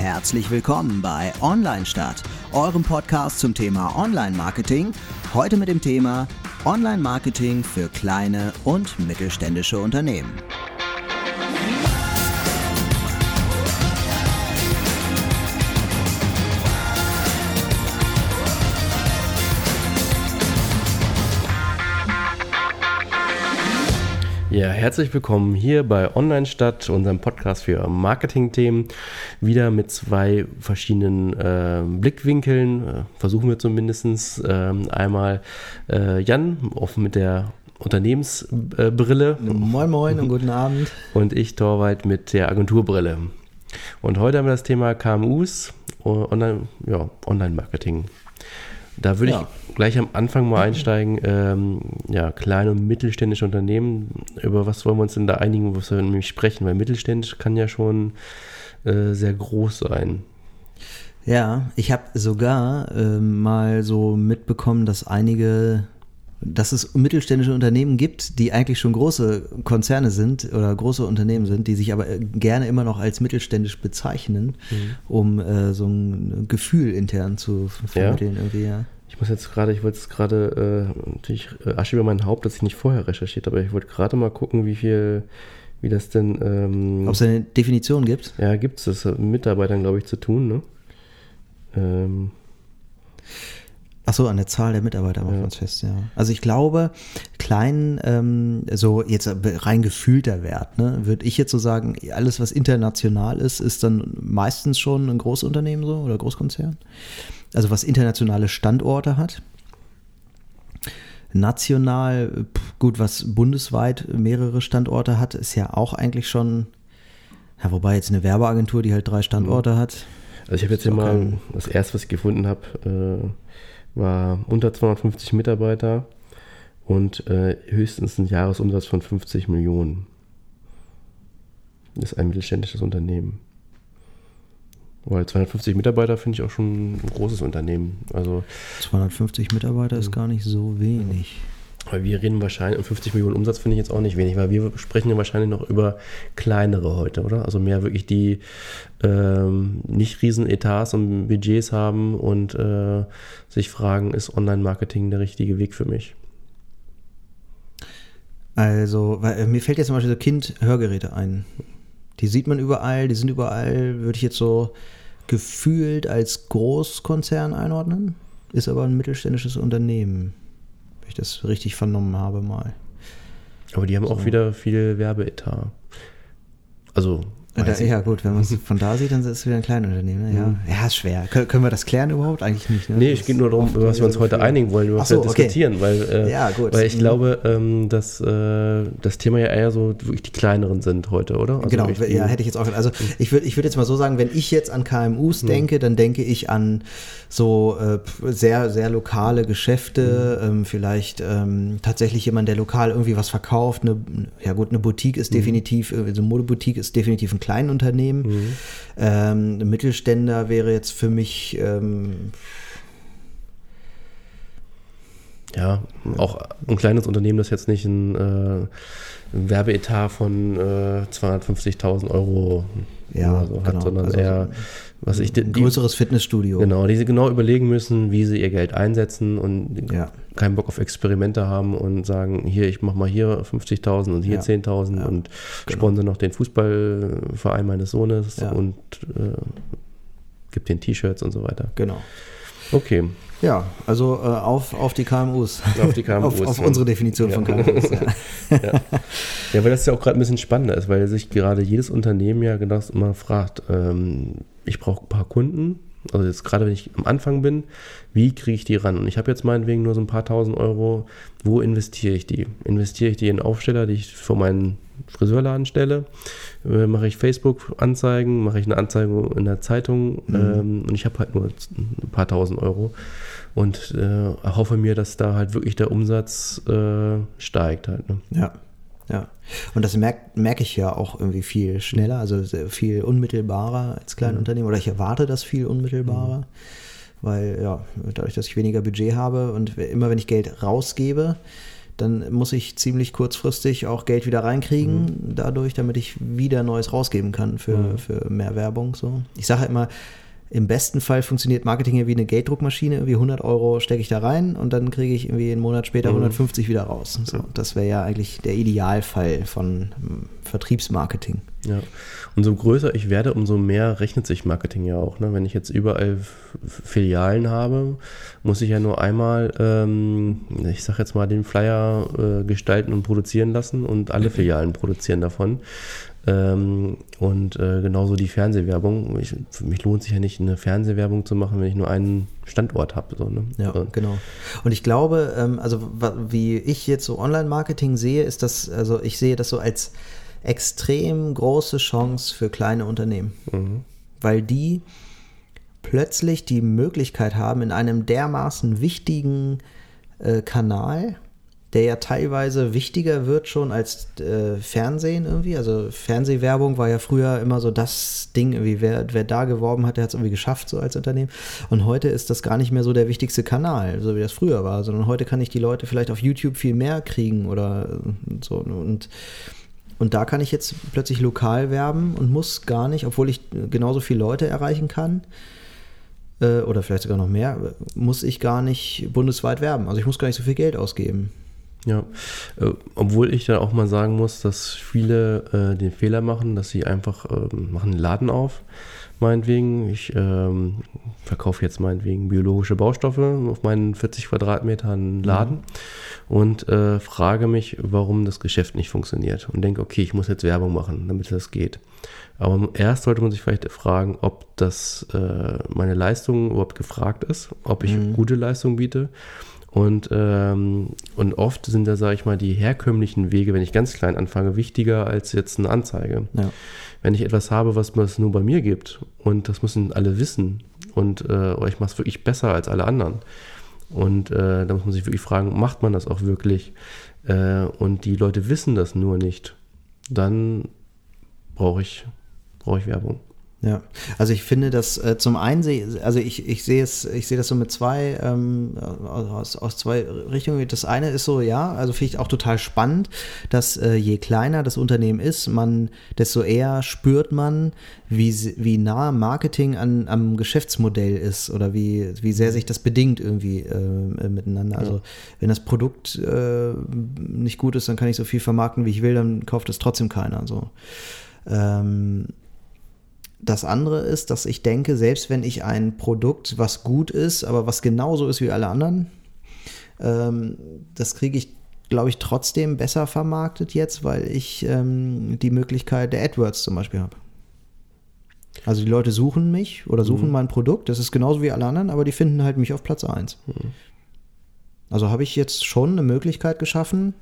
herzlich willkommen bei Online Stadt, eurem Podcast zum Thema Online Marketing. Heute mit dem Thema Online Marketing für kleine und mittelständische Unternehmen. Ja, herzlich willkommen hier bei Online Stadt, unserem Podcast für Marketing-Themen. Wieder mit zwei verschiedenen äh, Blickwinkeln, äh, versuchen wir zumindest. Ähm, einmal äh, Jan, offen mit der Unternehmensbrille. moin, moin und guten Abend. Und ich, Torwald, mit der Agenturbrille. Und heute haben wir das Thema KMUs, Online, ja, Online-Marketing. Da würde ja. ich gleich am Anfang mal einsteigen. Ähm, ja, kleine und mittelständische Unternehmen. Über was wollen wir uns denn da einigen, was wir nämlich sprechen? Weil mittelständisch kann ja schon äh, sehr groß sein. Ja, ich habe sogar äh, mal so mitbekommen, dass einige, dass es mittelständische Unternehmen gibt, die eigentlich schon große Konzerne sind oder große Unternehmen sind, die sich aber äh, gerne immer noch als mittelständisch bezeichnen, mhm. um äh, so ein Gefühl intern zu vermitteln ja. irgendwie, ja. Ich muss jetzt gerade, ich wollte es gerade, äh, natürlich äh, Asche über mein Haupt, dass ich nicht vorher recherchiert habe, aber ich wollte gerade mal gucken, wie viel, wie das denn. Ähm, Ob es eine Definition gibt? Ja, gibt es. Das hat mit Mitarbeitern, glaube ich, zu tun, ne? Ähm, Ach an der Zahl der Mitarbeiter macht ja. man es fest, ja. Also ich glaube, klein, ähm, so jetzt rein gefühlter Wert, ne, würde ich jetzt so sagen, alles, was international ist, ist dann meistens schon ein Großunternehmen so oder Großkonzern also was internationale Standorte hat. National, gut, was bundesweit mehrere Standorte hat, ist ja auch eigentlich schon, ja, wobei jetzt eine Werbeagentur, die halt drei Standorte hat. Also ich habe jetzt hier mal, das erste, was ich gefunden habe, äh, war unter 250 Mitarbeiter und äh, höchstens ein Jahresumsatz von 50 Millionen. Das ist ein mittelständisches Unternehmen. Weil 250 Mitarbeiter finde ich auch schon ein großes Unternehmen. Also 250 Mitarbeiter ist gar nicht so wenig. Weil wir reden wahrscheinlich, um 50 Millionen Umsatz finde ich jetzt auch nicht wenig, weil wir sprechen ja wahrscheinlich noch über kleinere heute, oder? Also mehr wirklich, die ähm, nicht riesen Etats und Budgets haben und äh, sich fragen, ist Online-Marketing der richtige Weg für mich? Also, weil, äh, mir fällt jetzt zum Beispiel so Kind-Hörgeräte ein. Die sieht man überall, die sind überall, würde ich jetzt so gefühlt als Großkonzern einordnen. Ist aber ein mittelständisches Unternehmen, wenn ich das richtig vernommen habe mal. Aber die haben so. auch wieder viel Werbeetat. Also da, ja, gut, wenn man es von da sieht, dann ist es wieder ein Kleinunternehmen. Ne? Ja. Mhm. ja, ist schwer. Kön können wir das klären überhaupt? Eigentlich nicht. Ne? Nee, es geht nur darum, was wir uns heute einigen wollen, über was so, wir okay. diskutieren. Weil, äh, ja, gut. weil ich mhm. glaube, ähm, dass äh, das Thema ja eher so wirklich die kleineren sind heute, oder? Also genau, ja, hätte ich jetzt auch. Also ich würde ich würd jetzt mal so sagen, wenn ich jetzt an KMUs mhm. denke, dann denke ich an so äh, sehr, sehr lokale Geschäfte, mhm. ähm, vielleicht ähm, tatsächlich jemand, der lokal irgendwie was verkauft. Eine, ja gut, eine Boutique ist mhm. definitiv, äh, so eine Modeboutique ist definitiv ein kleinen Unternehmen. Mhm. Ähm, Mittelständler wäre jetzt für mich ähm, ja, auch ein kleines Unternehmen, das jetzt nicht ein, äh, Werbeetat von äh, 250.000 Euro ja, so hat, genau. sondern also eher, was ich. Ein die, größeres Fitnessstudio. Genau, die sie genau überlegen müssen, wie sie ihr Geld einsetzen und ja. keinen Bock auf Experimente haben und sagen: Hier, ich mach mal hier 50.000 und hier ja. 10.000 ja. und genau. sponsor noch den Fußballverein meines Sohnes und äh, gibt den T-Shirts und so weiter. Genau. Okay. Ja, also äh, auf, auf die KMUs. Auf die KMUs. auf, auf unsere Definition ja. von KMUs. Ja. ja. ja, weil das ja auch gerade ein bisschen spannender ist, weil sich gerade jedes Unternehmen ja genau immer fragt, ähm, ich brauche ein paar Kunden, also jetzt gerade wenn ich am Anfang bin, wie kriege ich die ran? Und ich habe jetzt meinetwegen nur so ein paar tausend Euro, wo investiere ich die? Investiere ich die in Aufsteller, die ich vor meinen Friseurladen stelle? Äh, mache ich Facebook-Anzeigen? Mache ich eine Anzeige in der Zeitung? Mhm. Ähm, und ich habe halt nur ein paar tausend Euro und äh, hoffe mir, dass da halt wirklich der Umsatz äh, steigt halt. Ne? Ja. Ja, und das merke merk ich ja auch irgendwie viel schneller, also viel unmittelbarer als Kleinunternehmen. Oder ich erwarte das viel unmittelbarer, mhm. weil ja, dadurch, dass ich weniger Budget habe und immer wenn ich Geld rausgebe, dann muss ich ziemlich kurzfristig auch Geld wieder reinkriegen, Mhm. dadurch, damit ich wieder Neues rausgeben kann für, Mhm. für mehr Werbung. So. Ich sage immer, im besten Fall funktioniert Marketing ja wie eine Gelddruckmaschine. Irgendwie 100 Euro stecke ich da rein und dann kriege ich irgendwie einen Monat später Mhm. 150 wieder raus. So, das wäre ja eigentlich der Idealfall von ähm, Vertriebsmarketing. Ja. Und so größer ich werde, umso mehr rechnet sich Marketing ja auch. Ne? Wenn ich jetzt überall Filialen habe, muss ich ja nur einmal, ähm, ich sag jetzt mal, den Flyer äh, gestalten und produzieren lassen und alle Filialen produzieren davon. Ähm, und äh, genauso die Fernsehwerbung. Ich, für mich lohnt sich ja nicht, eine Fernsehwerbung zu machen, wenn ich nur einen Standort habe. So, ne? Ja, Und, genau. Und ich glaube, ähm, also wie ich jetzt so Online-Marketing sehe, ist das, also ich sehe das so als extrem große Chance für kleine Unternehmen, mhm. weil die plötzlich die Möglichkeit haben, in einem dermaßen wichtigen äh, Kanal, der ja teilweise wichtiger wird schon als äh, Fernsehen irgendwie. Also Fernsehwerbung war ja früher immer so das Ding, irgendwie wer, wer da geworben hat, der hat es irgendwie geschafft so als Unternehmen. Und heute ist das gar nicht mehr so der wichtigste Kanal, so wie das früher war, sondern heute kann ich die Leute vielleicht auf YouTube viel mehr kriegen oder äh, so. Und und da kann ich jetzt plötzlich lokal werben und muss gar nicht, obwohl ich genauso viele Leute erreichen kann, äh, oder vielleicht sogar noch mehr, muss ich gar nicht bundesweit werben. Also ich muss gar nicht so viel Geld ausgeben. Ja, äh, obwohl ich da auch mal sagen muss, dass viele äh, den Fehler machen, dass sie einfach ähm, machen einen Laden auf, meinetwegen. Ich ähm, verkaufe jetzt meinetwegen biologische Baustoffe auf meinen 40 Quadratmetern Laden und äh, frage mich, warum das Geschäft nicht funktioniert und denke, okay, ich muss jetzt Werbung machen, damit das geht. Aber erst sollte man sich vielleicht fragen, ob das äh, meine Leistung überhaupt gefragt ist, ob ich gute Leistung biete. Und, ähm, und oft sind da, sage ich mal, die herkömmlichen Wege, wenn ich ganz klein anfange, wichtiger als jetzt eine Anzeige. Ja. Wenn ich etwas habe, was es nur bei mir gibt und das müssen alle wissen und äh, ich mache es wirklich besser als alle anderen. Und äh, da muss man sich wirklich fragen, macht man das auch wirklich? Äh, und die Leute wissen das nur nicht. Dann brauche ich, brauche ich Werbung. Ja, also ich finde das äh, zum einen also ich, ich sehe es, ich sehe das so mit zwei, ähm, aus, aus zwei Richtungen. Das eine ist so, ja, also finde ich auch total spannend, dass äh, je kleiner das Unternehmen ist, man, desto eher spürt man, wie, wie nah Marketing an, am Geschäftsmodell ist oder wie, wie sehr sich das bedingt irgendwie äh, äh, miteinander. Also wenn das Produkt äh, nicht gut ist, dann kann ich so viel vermarkten, wie ich will, dann kauft es trotzdem keiner. So. Ähm, das andere ist, dass ich denke, selbst wenn ich ein Produkt, was gut ist, aber was genauso ist wie alle anderen, ähm, das kriege ich, glaube ich, trotzdem besser vermarktet jetzt, weil ich ähm, die Möglichkeit der AdWords zum Beispiel habe. Also die Leute suchen mich oder suchen mein Produkt, das ist genauso wie alle anderen, aber die finden halt mich auf Platz 1. Also habe ich jetzt schon eine Möglichkeit geschaffen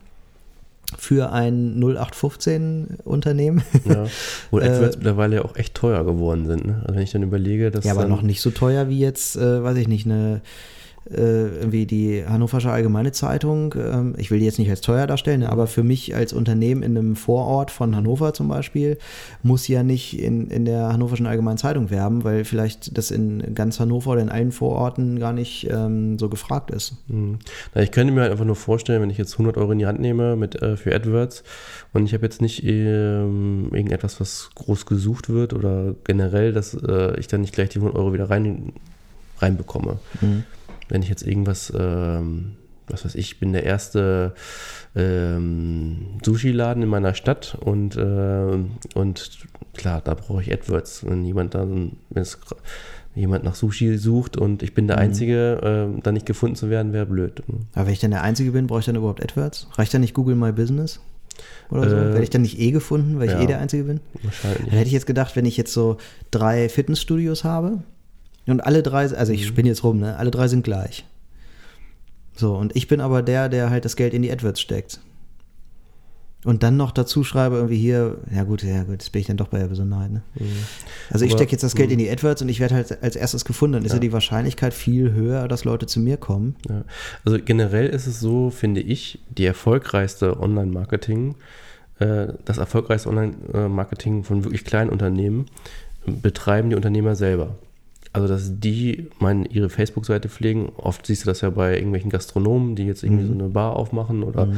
für ein 0815-Unternehmen. Ja. Wo Äh, AdWords mittlerweile ja auch echt teuer geworden sind. Ne? Also wenn ich dann überlege, dass Ja, aber noch nicht so teuer wie jetzt, äh, weiß ich nicht, eine äh, irgendwie die Hannoversche Allgemeine Zeitung. Ähm, ich will die jetzt nicht als teuer darstellen, aber für mich als Unternehmen in einem Vorort von Hannover zum Beispiel muss ja nicht in, in der Hannoverschen Allgemeinen Zeitung werben, weil vielleicht das in ganz Hannover oder in allen Vororten gar nicht ähm, so gefragt ist. Hm. Na, ich könnte mir halt einfach nur vorstellen, wenn ich jetzt 100 Euro in die Hand nehme mit, äh, für AdWords und ich habe jetzt nicht ähm, irgendetwas, was groß gesucht wird oder generell, dass äh, ich dann nicht gleich die 100 Euro wieder rein, reinbekomme. Wenn ich jetzt irgendwas, ähm, was weiß ich, bin der erste ähm, Sushi-Laden in meiner Stadt und, ähm, und klar, da brauche ich AdWords. Wenn jemand dann, wenn es jemand nach Sushi sucht und ich bin der Einzige, ähm, da nicht gefunden zu werden, wäre blöd. Aber wenn ich dann der Einzige bin, brauche ich dann überhaupt AdWords? Reicht dann nicht Google My Business? Oder so? Äh, Werde ich dann nicht eh gefunden, weil ich ja. eh der Einzige bin? Wahrscheinlich. Dann hätte ich jetzt gedacht, wenn ich jetzt so drei Fitnessstudios habe und alle drei, also ich spinne jetzt rum, ne? Alle drei sind gleich. So, und ich bin aber der, der halt das Geld in die AdWords steckt. Und dann noch dazu schreibe, irgendwie hier, ja gut, ja gut, jetzt bin ich dann doch bei der Besonderheit. Ne? Also ich stecke jetzt das Geld in die AdWords und ich werde halt als erstes gefunden. Dann ist ja die Wahrscheinlichkeit viel höher, dass Leute zu mir kommen. Ja. Also generell ist es so, finde ich, die erfolgreichste Online-Marketing, äh, das erfolgreichste Online-Marketing von wirklich kleinen Unternehmen äh, betreiben die Unternehmer selber. Also dass die mein, ihre Facebook-Seite pflegen. Oft siehst du das ja bei irgendwelchen Gastronomen, die jetzt irgendwie Mhm. so eine Bar aufmachen oder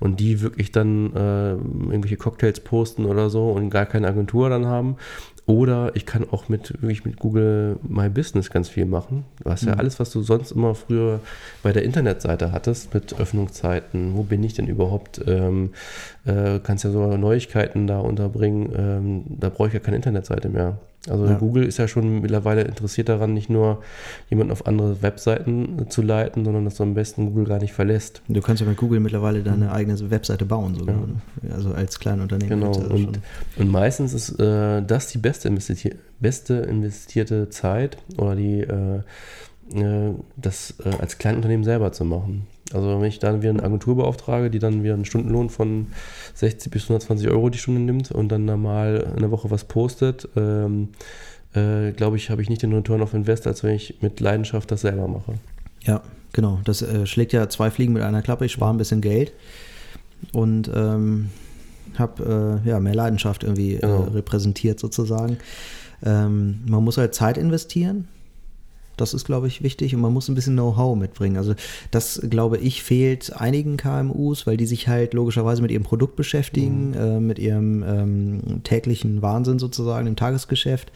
und die wirklich dann äh, irgendwelche Cocktails posten oder so und gar keine Agentur dann haben. Oder ich kann auch mit wirklich mit Google My Business ganz viel machen. Du hast ja Mhm. alles, was du sonst immer früher bei der Internetseite hattest, mit Öffnungszeiten, wo bin ich denn überhaupt? Ähm, äh, kannst ja sogar Neuigkeiten da unterbringen. Ähm, da brauche ich ja keine Internetseite mehr. Also Ja. Google ist ja schon mittlerweile interessiert daran, nicht nur jemanden auf andere Webseiten zu leiten, sondern dass du am besten Google gar nicht verlässt. Du kannst ja mit Google mittlerweile deine eigene Webseite bauen, sogar. Ja. Also als Kleinunternehmen. Genau. Und, und meistens ist äh, das die beste, investier beste investierte Zeit oder die äh, äh, das äh, als Kleinunternehmen selber zu machen. Also wenn ich dann wieder eine Agentur beauftrage, die dann wieder einen Stundenlohn von 60 bis 120 Euro die Stunde nimmt und dann da mal eine Woche was postet, ähm, äh, glaube ich, habe ich nicht den Return of Invest, als wenn ich mit Leidenschaft das selber mache. Ja, genau. Das äh, schlägt ja zwei Fliegen mit einer Klappe. Ich spare ein bisschen Geld und ähm, habe äh, ja, mehr Leidenschaft irgendwie Genau. äh, repräsentiert sozusagen. Ähm, man muss halt Zeit investieren. Das ist, glaube ich, wichtig und man muss ein bisschen Know-how mitbringen. Also das, glaube ich, fehlt einigen KMUs, weil die sich halt logischerweise mit ihrem Produkt beschäftigen, äh, mit ihrem ähm, täglichen Wahnsinn sozusagen im Tagesgeschäft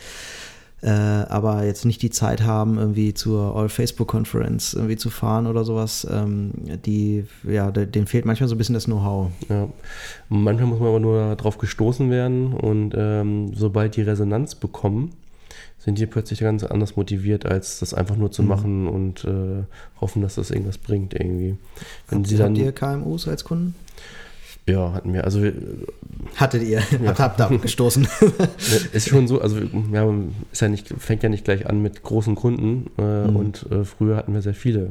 äh, aber jetzt nicht die Zeit haben, irgendwie zur All-Facebook-Conference irgendwie zu fahren oder sowas, ähm, die, ja, de- denen fehlt manchmal so ein bisschen das Know-how. Ja. Manchmal muss man aber nur darauf gestoßen werden und ähm, sobald die Resonanz bekommen, sind die plötzlich ganz anders motiviert, als das einfach nur zu machen und äh, hoffen, dass das irgendwas bringt irgendwie. Wenn Habt, sie dann, habt ihr KMUs als Kunden? ja, hatten wir. Also wir- Hattet ihr, habt, habt ihr abgestoßen. ist schon so, also ja, ist ja nicht, fängt ja nicht gleich an mit großen Kunden äh, Mhm. und äh, früher hatten wir sehr viele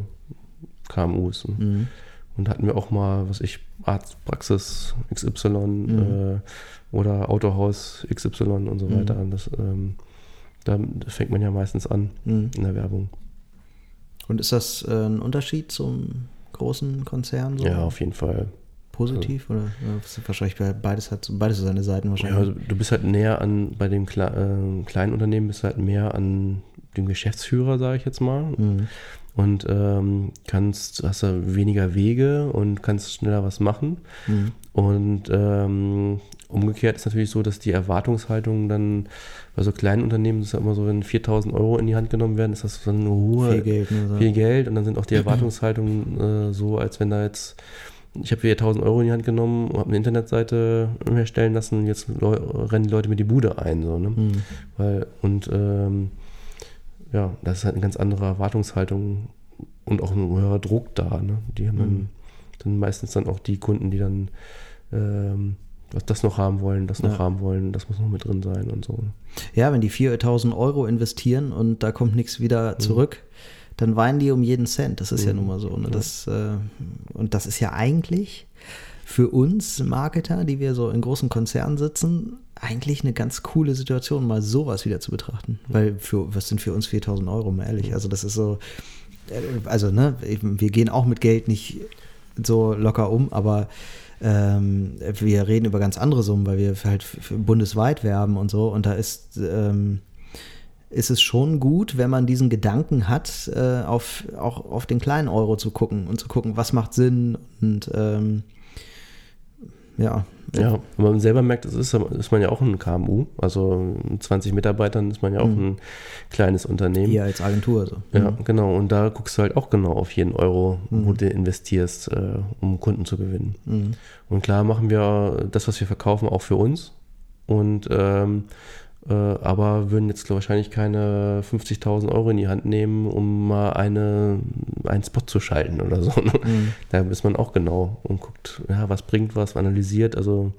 KMUs. Mhm. Und hatten wir auch mal, was ich, Arztpraxis XY Mhm. äh, oder Autohaus XY und so Mhm. weiter. Das, ähm, da fängt man ja meistens an Mhm. in der Werbung. Und ist das äh, ein Unterschied zum großen Konzern? So? Ja, auf jeden Fall. Positiv? Oder ja, das ist wahrscheinlich bei- beides hat beides so seine Seiten Ja, wahrscheinlich. also du bist halt näher an, bei dem Kle äh, kleinen Unternehmen bist du halt mehr an dem Geschäftsführer, sage ich jetzt mal. Mhm. Und ähm, kannst, hast da weniger Wege und kannst schneller was machen. Mhm. Und ähm, umgekehrt ist natürlich so, dass die Erwartungshaltung dann bei so kleinen Unternehmen, das ist ja immer so, wenn 4000 Euro in die Hand genommen werden, ist das so eine hohe, Viel Geld. Ne, so. viel Geld und dann sind auch die Erwartungshaltungen äh, so, als wenn da jetzt, ich habe 4000 Euro in die Hand genommen, habe eine Internetseite erstellen lassen, jetzt leu rennen die Leute mir die Bude ein, so, ne? Mhm. Weil, und ähm, ja, das ist halt eine ganz andere Erwartungshaltung und auch ein höherer Druck da, ne? Die haben dann, Mhm. dann meistens dann auch die Kunden, die dann ähm, das noch haben wollen, das noch Ja. haben wollen, das muss noch mit drin sein und so. Ja, wenn die 4000 Euro investieren und da kommt nichts wieder Mhm. zurück, dann weinen die um jeden Cent. Das ist ja nun mal so. Ne? Das, äh, und das ist ja eigentlich für uns Marketer, die wir so in großen Konzernen sitzen, eigentlich eine ganz coole Situation, mal sowas wieder zu betrachten. Weil für, was sind für uns 4000 Euro, mal ehrlich? Also das ist so, äh, also ne, wir gehen auch mit Geld nicht so locker um, aber ähm, wir reden über ganz andere Summen, weil wir halt bundesweit werben und so. Und da ist, ähm, ist es schon gut, wenn man diesen Gedanken hat, äh, auf, auch auf den kleinen Euro zu gucken und zu gucken, was macht Sinn und ähm, ja. Ja, wenn man selber merkt, das ist, ist man ja auch ein KMU, also mit 20 Mitarbeitern ist man ja auch ein kleines Unternehmen. Hier als Agentur so. Ja, genau. Und da guckst du halt auch genau auf jeden Euro, wo du investierst, äh, um Kunden zu gewinnen. Mhm. Und klar machen wir das, was wir verkaufen, auch für uns. Und ähm, äh, aber würden jetzt wahrscheinlich keine 50.000 Euro in die Hand nehmen, um mal eine, einen Spot zu schalten oder so. Ne? Mhm. Da ist man auch genau und guckt, ja, was bringt was, analysiert. Also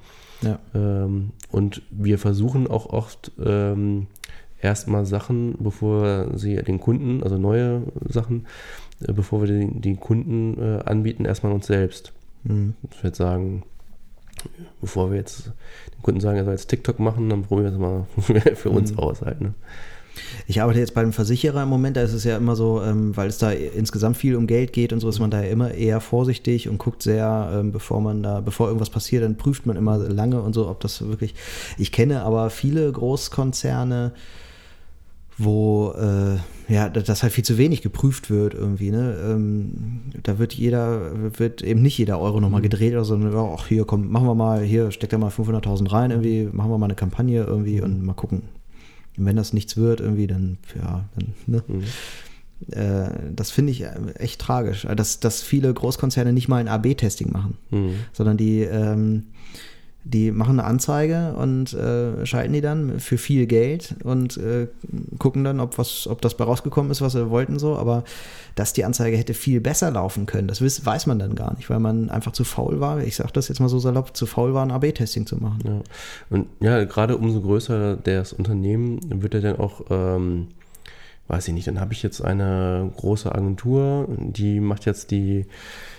Ja. ähm, und wir versuchen auch oft ähm, erstmal Sachen, bevor sie den Kunden, also neue Sachen, äh, bevor wir den, den Kunden äh, anbieten, erstmal uns selbst. Mhm. Ich würde sagen, bevor wir jetzt den Kunden sagen, er soll jetzt TikTok machen, dann probieren wir es mal für uns aus halt. Ne? Ich arbeite jetzt bei einem Versicherer im Moment, da ist es ja immer so, ähm, weil es da insgesamt viel um Geld geht und so, ist man da ja immer eher vorsichtig und guckt sehr, ähm, bevor man da, bevor irgendwas passiert, dann prüft man immer lange und so, ob das wirklich. Ich kenne aber viele Großkonzerne, wo äh, ja, das halt viel zu wenig geprüft wird irgendwie. Ne? Ähm, da wird jeder, wird eben nicht jeder Euro nochmal mhm. gedreht, sondern ach hier, komm, machen wir mal, hier steckt da mal 500.000 rein irgendwie, machen wir mal eine Kampagne irgendwie und mal gucken. Und wenn das nichts wird irgendwie, dann, ja, dann, ne? Mhm. Äh, das finde ich echt tragisch, dass, dass viele Großkonzerne nicht mal ein AB-Testing machen, mhm. sondern die ähm, die machen eine Anzeige und äh, schalten die dann für viel Geld und äh, gucken dann, ob, was, ob das bei rausgekommen ist, was sie wollten so. Aber dass die Anzeige hätte viel besser laufen können, das weiß, weiß man dann gar nicht, weil man einfach zu faul war, ich sage das jetzt mal so salopp, zu faul war, ein AB-Testing zu machen. Ja. Und ja, gerade umso größer das Unternehmen, wird er dann auch... Ähm weiß ich nicht, dann habe ich jetzt eine große Agentur, die macht jetzt die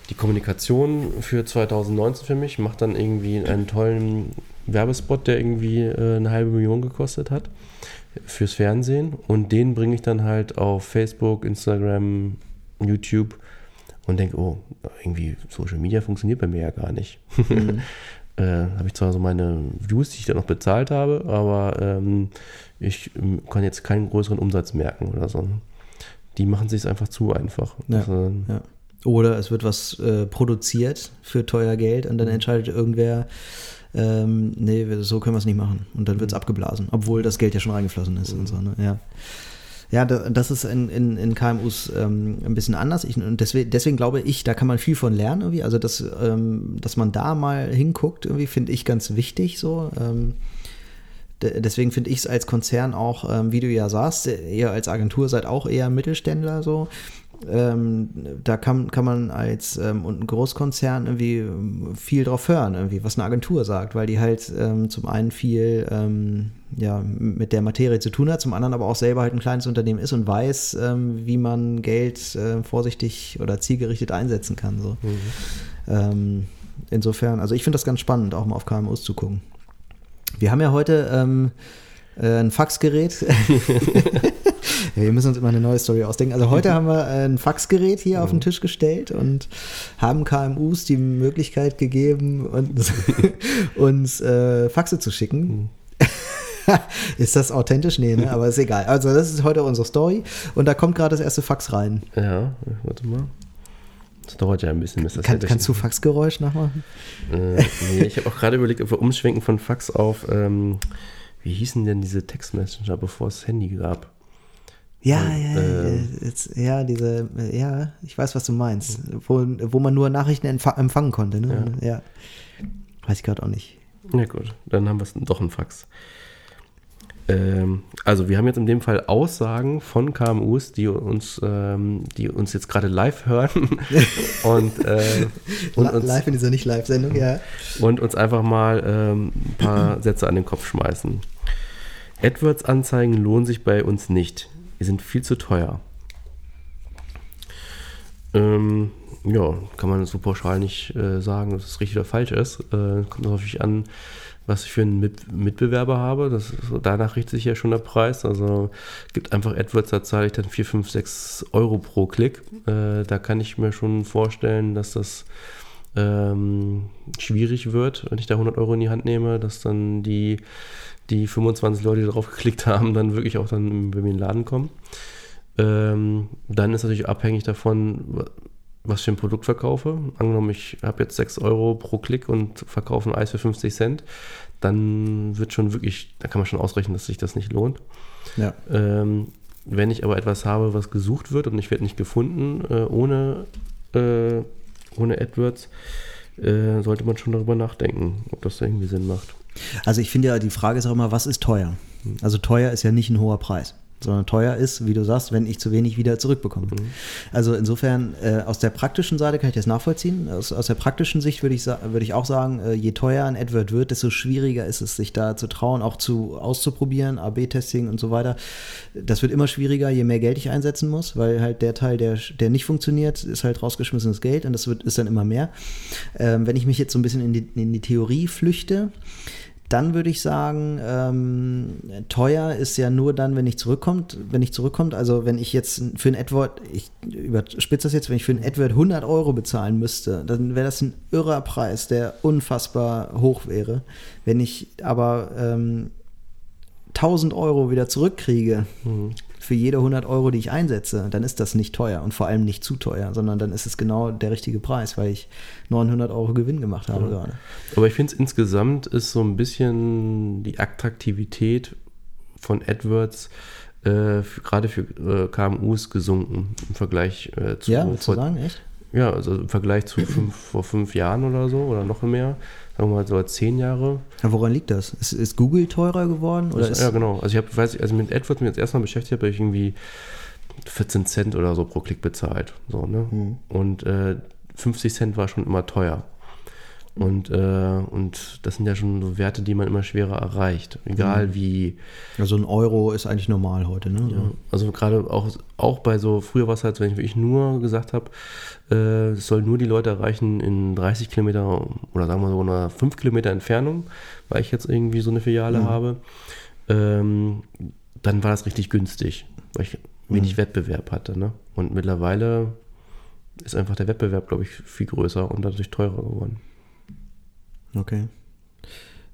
die Kommunikation für 2019 für mich, macht dann irgendwie einen tollen Werbespot, der irgendwie äh, eine halbe Million gekostet hat fürs Fernsehen und den bringe ich dann halt auf Facebook, Instagram, YouTube und denke, oh, irgendwie Social Media funktioniert bei mir ja gar nicht. Mhm. äh, habe ich zwar so meine Views, die ich dann noch bezahlt habe, aber ähm, ich ähm, kann jetzt keinen größeren Umsatz merken oder so. Die machen sich einfach zu einfach. Ja, also, ja. Oder es wird was äh, produziert für teuer Geld und dann mhm. entscheidet irgendwer, ähm, nee, so können wir es nicht machen. Und dann wird es mhm. abgeblasen, obwohl das Geld ja schon reingeflossen ist und so. Ne? Ja. Ja, das ist in, in, in KMUs ähm, ein bisschen anders. Ich, und deswegen, deswegen glaube ich, da kann man viel von lernen irgendwie. Also, dass, ähm, dass man da mal hinguckt, irgendwie finde ich ganz wichtig so. Ähm, deswegen finde ich es als Konzern auch, ähm, wie du ja sagst, ihr als Agentur seid auch eher Mittelständler so ähm, da kann, kann man als ähm, und ein Großkonzern irgendwie viel drauf hören, irgendwie, was eine Agentur sagt, weil die halt ähm, zum einen viel ähm, ja, mit der Materie zu tun hat, zum anderen aber auch selber halt ein kleines Unternehmen ist und weiß, ähm, wie man Geld äh, vorsichtig oder zielgerichtet einsetzen kann. So. Mhm. Ähm, insofern, also ich finde das ganz spannend, auch mal auf KMUs zu gucken. Wir haben ja heute äh, ein Faxgerät. wir müssen uns immer eine neue Story ausdenken. Also heute haben wir ein Faxgerät hier ja. auf den Tisch gestellt und haben KMUs die Möglichkeit gegeben, uns, uns äh, Faxe zu schicken. Mhm. ist das authentisch? Nee, ne? aber ist egal. Also das ist heute unsere Story und da kommt gerade das erste Fax rein. Ja, warte mal. Das dauert ja ein bisschen. Bis das Kann, kannst du Faxgeräusch nachmachen? Äh, nee, ich habe auch gerade überlegt, ob wir umschwenken von Fax auf, ähm, wie hießen denn diese Textmessenger, bevor es Handy gab? Ja, ja, äh, jetzt, ja, diese, ja, ich weiß, was du meinst. Wo, wo man nur Nachrichten empfangen konnte, ne? Ja. ja. Weiß ich gerade auch nicht. Ja, gut, dann haben wir es doch ein Fax. Ähm, also, wir haben jetzt in dem Fall Aussagen von KMUs, die uns, ähm, die uns jetzt gerade live hören. und, äh, und uns, live in dieser Nicht-Live-Sendung, ja. Und uns einfach mal ähm, ein paar Sätze an den Kopf schmeißen. AdWords-Anzeigen lohnen sich bei uns nicht die sind viel zu teuer. Ähm, ja, kann man so pauschal nicht äh, sagen, dass es richtig oder falsch ist. Äh, kommt natürlich an, was ich für einen Mit Mitbewerber habe. Das, danach richtet sich ja schon der Preis. Also gibt einfach AdWords, da zahle ich dann 4, 5, 6 Euro pro Klick. Äh, da kann ich mir schon vorstellen, dass das ähm, schwierig wird, wenn ich da 100 Euro in die Hand nehme, dass dann die die 25 Leute, die drauf geklickt haben, dann wirklich auch dann bei mir in den Laden kommen. Ähm, dann ist natürlich abhängig davon, was für ein Produkt verkaufe. Angenommen, ich habe jetzt 6 Euro pro Klick und verkaufe ein Eis für 50 Cent, dann wird schon wirklich, da kann man schon ausrechnen, dass sich das nicht lohnt. Ja. Ähm, wenn ich aber etwas habe, was gesucht wird und ich werde nicht gefunden äh, ohne, äh, ohne AdWords, äh, sollte man schon darüber nachdenken, ob das irgendwie Sinn macht. Also ich finde ja, die Frage ist auch immer, was ist teuer? Also teuer ist ja nicht ein hoher Preis sondern teuer ist, wie du sagst, wenn ich zu wenig wieder zurückbekomme. Mhm. Also insofern, äh, aus der praktischen Seite kann ich das nachvollziehen. Aus, aus der praktischen Sicht würde ich, würd ich auch sagen, äh, je teuer ein AdWord wird, desto schwieriger ist es, sich da zu trauen, auch zu auszuprobieren, AB-Testing und so weiter. Das wird immer schwieriger, je mehr Geld ich einsetzen muss, weil halt der Teil, der, der nicht funktioniert, ist halt rausgeschmissenes Geld und das wird, ist dann immer mehr. Ähm, wenn ich mich jetzt so ein bisschen in die, in die Theorie flüchte, dann würde ich sagen, ähm, teuer ist ja nur dann, wenn ich zurückkommt, wenn ich zurückkommt. Also wenn ich jetzt für ein AdWord, ich überspitze das jetzt, wenn ich für ein AdWord 100 Euro bezahlen müsste, dann wäre das ein irrer Preis, der unfassbar hoch wäre. Wenn ich aber ähm, 1000 Euro wieder zurückkriege, mhm. Für jede 100 Euro, die ich einsetze, dann ist das nicht teuer und vor allem nicht zu teuer, sondern dann ist es genau der richtige Preis, weil ich 900 Euro Gewinn gemacht habe ja. gerade. Aber ich finde es insgesamt ist so ein bisschen die Attraktivität von AdWords äh, gerade für äh, KMUs gesunken im Vergleich äh, zu. Ja, vor, sagen, echt? Ja, also im Vergleich zu fünf, vor fünf Jahren oder so oder noch mehr. Sagen wir mal so zehn Jahre. Ja, woran liegt das? Ist, ist Google teurer geworden? Oder das, ja, genau. Also ich habe, weiß ich, also mit AdWords mich jetzt erstmal beschäftigt habe, ich irgendwie 14 Cent oder so pro Klick bezahlt. So, ne? Mhm. Und äh, 50 Cent war schon immer teuer. Und, äh, und das sind ja schon so Werte, die man immer schwerer erreicht. Egal mhm. wie. Also ein Euro ist eigentlich normal heute, ne? Ja. Also gerade auch, auch bei so, früher war es halt, wenn ich nur gesagt habe, äh, es soll nur die Leute erreichen in 30 Kilometer oder sagen wir so einer 5 Kilometer Entfernung, weil ich jetzt irgendwie so eine Filiale mhm. habe. Ähm, dann war das richtig günstig, weil ich wenig mhm. Wettbewerb hatte. Ne? Und mittlerweile ist einfach der Wettbewerb, glaube ich, viel größer und dadurch teurer geworden. Okay.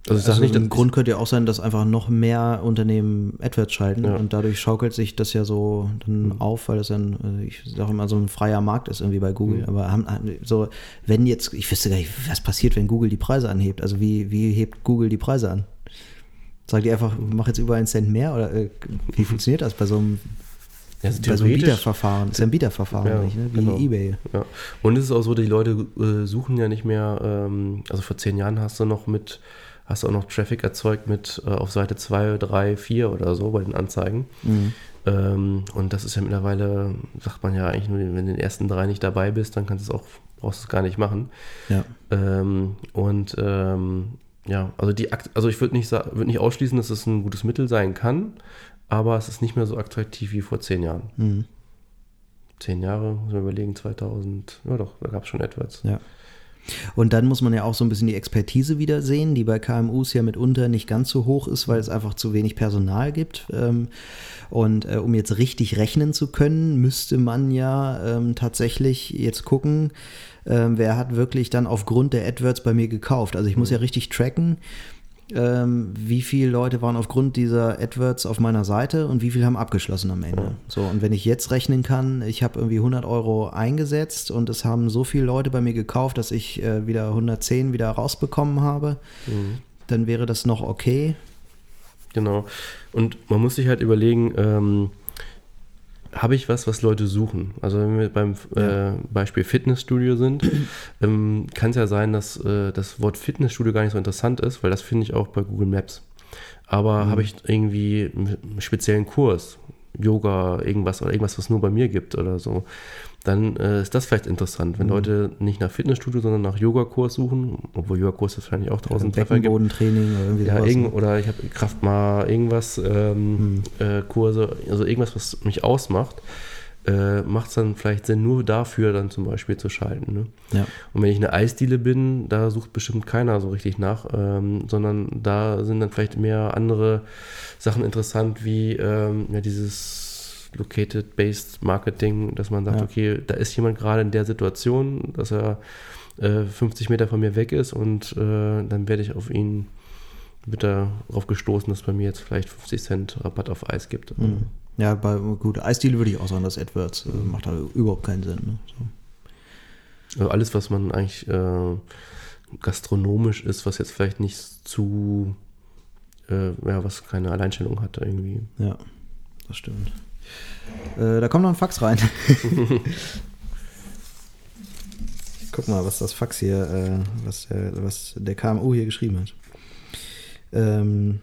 Also, ich also nicht, ein Grund könnte ja auch sein, dass einfach noch mehr Unternehmen AdWords schalten ja. und dadurch schaukelt sich das ja so dann mhm. auf, weil das dann, also ich sage immer, so ein freier Markt ist irgendwie bei Google. Mhm. Aber haben, so, wenn jetzt, ich wüsste gar nicht, was passiert, wenn Google die Preise anhebt. Also wie, wie hebt Google die Preise an? Sagt die einfach, mach jetzt über einen Cent mehr oder äh, wie funktioniert das bei so einem also bei so einem Bieterverfahren. Ist ja ein Bieterverfahren, ja, nicht, ne? wie genau. Ebay. Ja. Und es ist auch so, die Leute äh, suchen ja nicht mehr, ähm, also vor zehn Jahren hast du noch mit, hast du auch noch Traffic erzeugt mit äh, auf Seite 2, 3, 4 oder so bei den Anzeigen. Mhm. Ähm, und das ist ja mittlerweile, sagt man ja eigentlich nur, wenn du in den ersten drei nicht dabei bist, dann kannst du es auch, brauchst du es gar nicht machen. Ja. Ähm, und ähm, ja, also die also ich würde nicht, würd nicht ausschließen, dass es ein gutes Mittel sein kann, aber es ist nicht mehr so attraktiv wie vor zehn Jahren. Mhm. Zehn Jahre, muss man überlegen, 2000, ja doch, da gab es schon etwas. Ja. Und dann muss man ja auch so ein bisschen die Expertise wieder sehen, die bei KMUs ja mitunter nicht ganz so hoch ist, weil es einfach zu wenig Personal gibt. Ähm, und äh, um jetzt richtig rechnen zu können, müsste man ja ähm, tatsächlich jetzt gucken, ähm, wer hat wirklich dann aufgrund der AdWords bei mir gekauft. Also ich muss ja richtig tracken ähm, wie viele Leute waren aufgrund dieser AdWords auf meiner Seite und wie viele haben abgeschlossen am Ende. So, und wenn ich jetzt rechnen kann, ich habe irgendwie 100 Euro eingesetzt und es haben so viele Leute bei mir gekauft, dass ich äh, wieder 110 wieder rausbekommen habe, mhm. dann wäre das noch okay. Genau. Und man muss sich halt überlegen, ähm, habe ich was, was Leute suchen. Also wenn wir beim ja. äh, Beispiel Fitnessstudio sind, ähm, kann es ja sein, dass äh, das Wort Fitnessstudio gar nicht so interessant ist, weil das finde ich auch bei Google Maps. Aber mhm. habe ich irgendwie einen speziellen Kurs, Yoga, irgendwas oder irgendwas, was nur bei mir gibt oder so, dann äh, ist das vielleicht interessant, wenn mhm. Leute nicht nach Fitnessstudio, sondern nach Yogakurs suchen, obwohl Yogakurs das wahrscheinlich auch tausend ja, Treffer gibt. Training oder irgendwie ja, irgend, oder ich habe Kraft mal irgendwas, ähm, mhm. äh, Kurse, also irgendwas, was mich ausmacht, äh, macht es dann vielleicht Sinn, nur dafür dann zum Beispiel zu schalten. Ne? Ja. Und wenn ich eine Eisdiele bin, da sucht bestimmt keiner so richtig nach, ähm, sondern da sind dann vielleicht mehr andere Sachen interessant, wie ähm, ja, dieses Located-Based Marketing, dass man sagt, ja. okay, da ist jemand gerade in der Situation, dass er äh, 50 Meter von mir weg ist und äh, dann werde ich auf ihn, wird darauf gestoßen, dass es bei mir jetzt vielleicht 50 Cent Rabatt auf Eis gibt. Mhm. Ja, bei gut, Eisdiele würde ich auch sagen, dass AdWords äh, macht da überhaupt keinen Sinn. Ne? So. Also alles, was man eigentlich äh, gastronomisch ist, was jetzt vielleicht nicht zu, äh, ja, was keine Alleinstellung hat irgendwie. Ja, das stimmt. Äh, da kommt noch ein Fax rein. Guck mal, was das Fax hier, äh, was, der, was der KMU hier geschrieben hat. Ähm,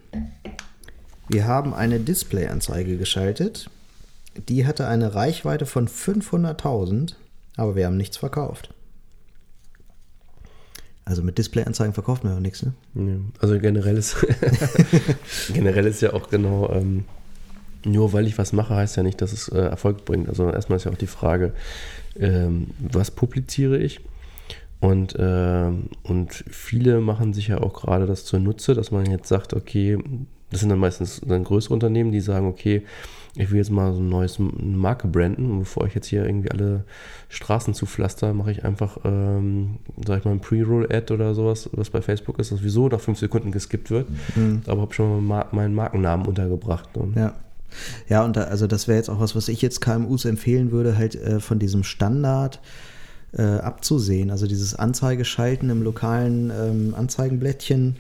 wir haben eine Displayanzeige geschaltet. Die hatte eine Reichweite von 500.000, aber wir haben nichts verkauft. Also mit Displayanzeigen verkauft man ja nichts, ne? Ja, also generell ist, generell ist ja auch genau ähm, nur weil ich was mache, heißt ja nicht, dass es äh, Erfolg bringt. Also erstmal ist ja auch die Frage, ähm, was publiziere ich? Und, äh, und viele machen sich ja auch gerade das zunutze, dass man jetzt sagt, okay, das sind dann meistens dann größere Unternehmen, die sagen, okay, ich will jetzt mal so ein neues Marke branden und bevor ich jetzt hier irgendwie alle Straßen zupflaster, mache ich einfach, ähm, sag ich mal, ein Pre-Roll-Ad oder sowas, was bei Facebook ist, das sowieso nach fünf Sekunden geskippt wird. Mhm. Aber habe schon mal meinen Markennamen untergebracht. Und ja. Ja, und da, also das wäre jetzt auch was, was ich jetzt KMUs empfehlen würde, halt äh, von diesem Standard äh, abzusehen. Also dieses Anzeigeschalten im lokalen ähm, Anzeigenblättchen,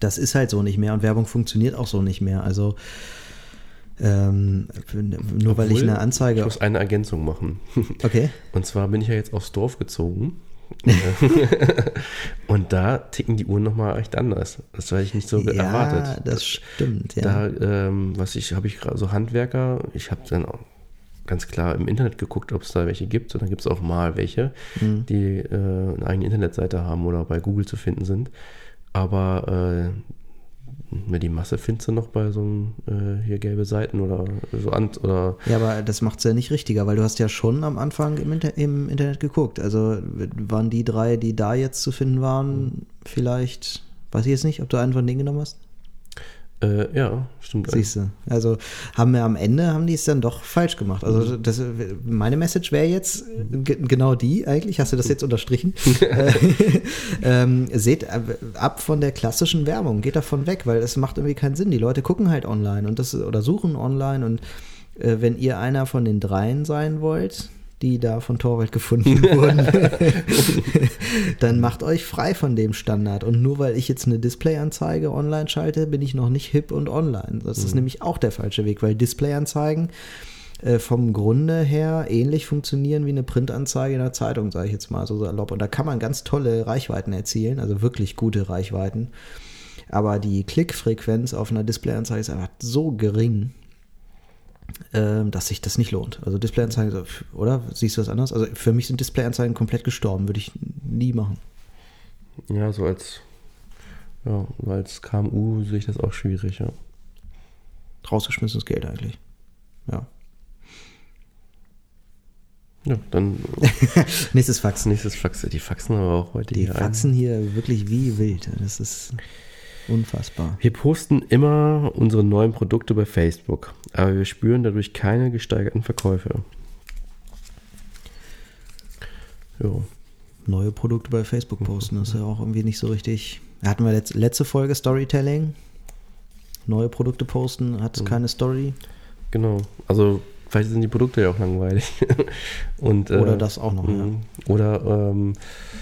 das ist halt so nicht mehr und Werbung funktioniert auch so nicht mehr. Also ähm, nur weil ich eine Anzeige. Ich muss eine Ergänzung machen. Okay. Und zwar bin ich ja jetzt aufs Dorf gezogen. und da ticken die Uhren nochmal echt anders. Das habe ich nicht so ja, erwartet. das stimmt, ja. Da, ähm, was ich, habe ich gerade so Handwerker, ich habe dann auch ganz klar im Internet geguckt, ob es da welche gibt. Und dann gibt es auch mal welche, Mhm. die äh, eine eigene Internetseite haben oder bei Google zu finden sind. Aber äh, die Masse findest du noch bei so einem äh, hier gelbe Seiten oder so an oder Ja, aber das macht es ja nicht richtiger, weil du hast ja schon am Anfang im, Inter im Internet geguckt. Also waren die drei, die da jetzt zu finden waren, vielleicht, weiß ich jetzt nicht, ob du einen von denen genommen hast? Äh, ja, stimmt. Siehst du. Also haben wir am Ende, haben die es dann doch falsch gemacht. Also das, meine Message wäre jetzt ge- genau die eigentlich, hast du das jetzt unterstrichen? Äh, ähm, seht ab von der klassischen Werbung, geht davon weg, weil es macht irgendwie keinen Sinn. Die Leute gucken halt online und das oder suchen online und äh, wenn ihr einer von den dreien sein wollt, die da von Torwald gefunden wurden, dann macht euch frei von dem Standard. Und nur weil ich jetzt eine Displayanzeige online schalte, bin ich noch nicht hip und online. Das ist nämlich auch der falsche Weg, weil Displayanzeigen äh, vom Grunde her ähnlich funktionieren wie eine Printanzeige in der Zeitung, sage ich jetzt mal so salopp. Und da kann man ganz tolle Reichweiten erzielen, also wirklich gute Reichweiten. Aber die Klickfrequenz auf einer Displayanzeige ist einfach so gering, dass sich das nicht lohnt. Also Displayanzeigen, oder? Siehst du das anders? Also für mich sind Displayanzeigen komplett gestorben, würde ich nie machen. Ja, so als, ja, als KMU sehe ich das auch schwierig, ja. Rausgeschmissenes Geld eigentlich. Ja. Ja, dann Nächstes Fax. nächstes Fax. Die faxen aber auch heute Die hier ein. faxen hier wirklich wie wild. Das ist unfassbar. Wir posten immer unsere neuen Produkte bei Facebook, aber wir spüren dadurch keine gesteigerten Verkäufe. Jo. Neue Produkte bei Facebook posten, das ist ja auch irgendwie nicht so richtig. Hatten wir letz, letzte Folge Storytelling. Neue Produkte posten, hat es keine Story. Genau. Also vielleicht sind die Produkte ja auch langweilig. Und, Oder das auch noch, ja. mh, Oder ähm,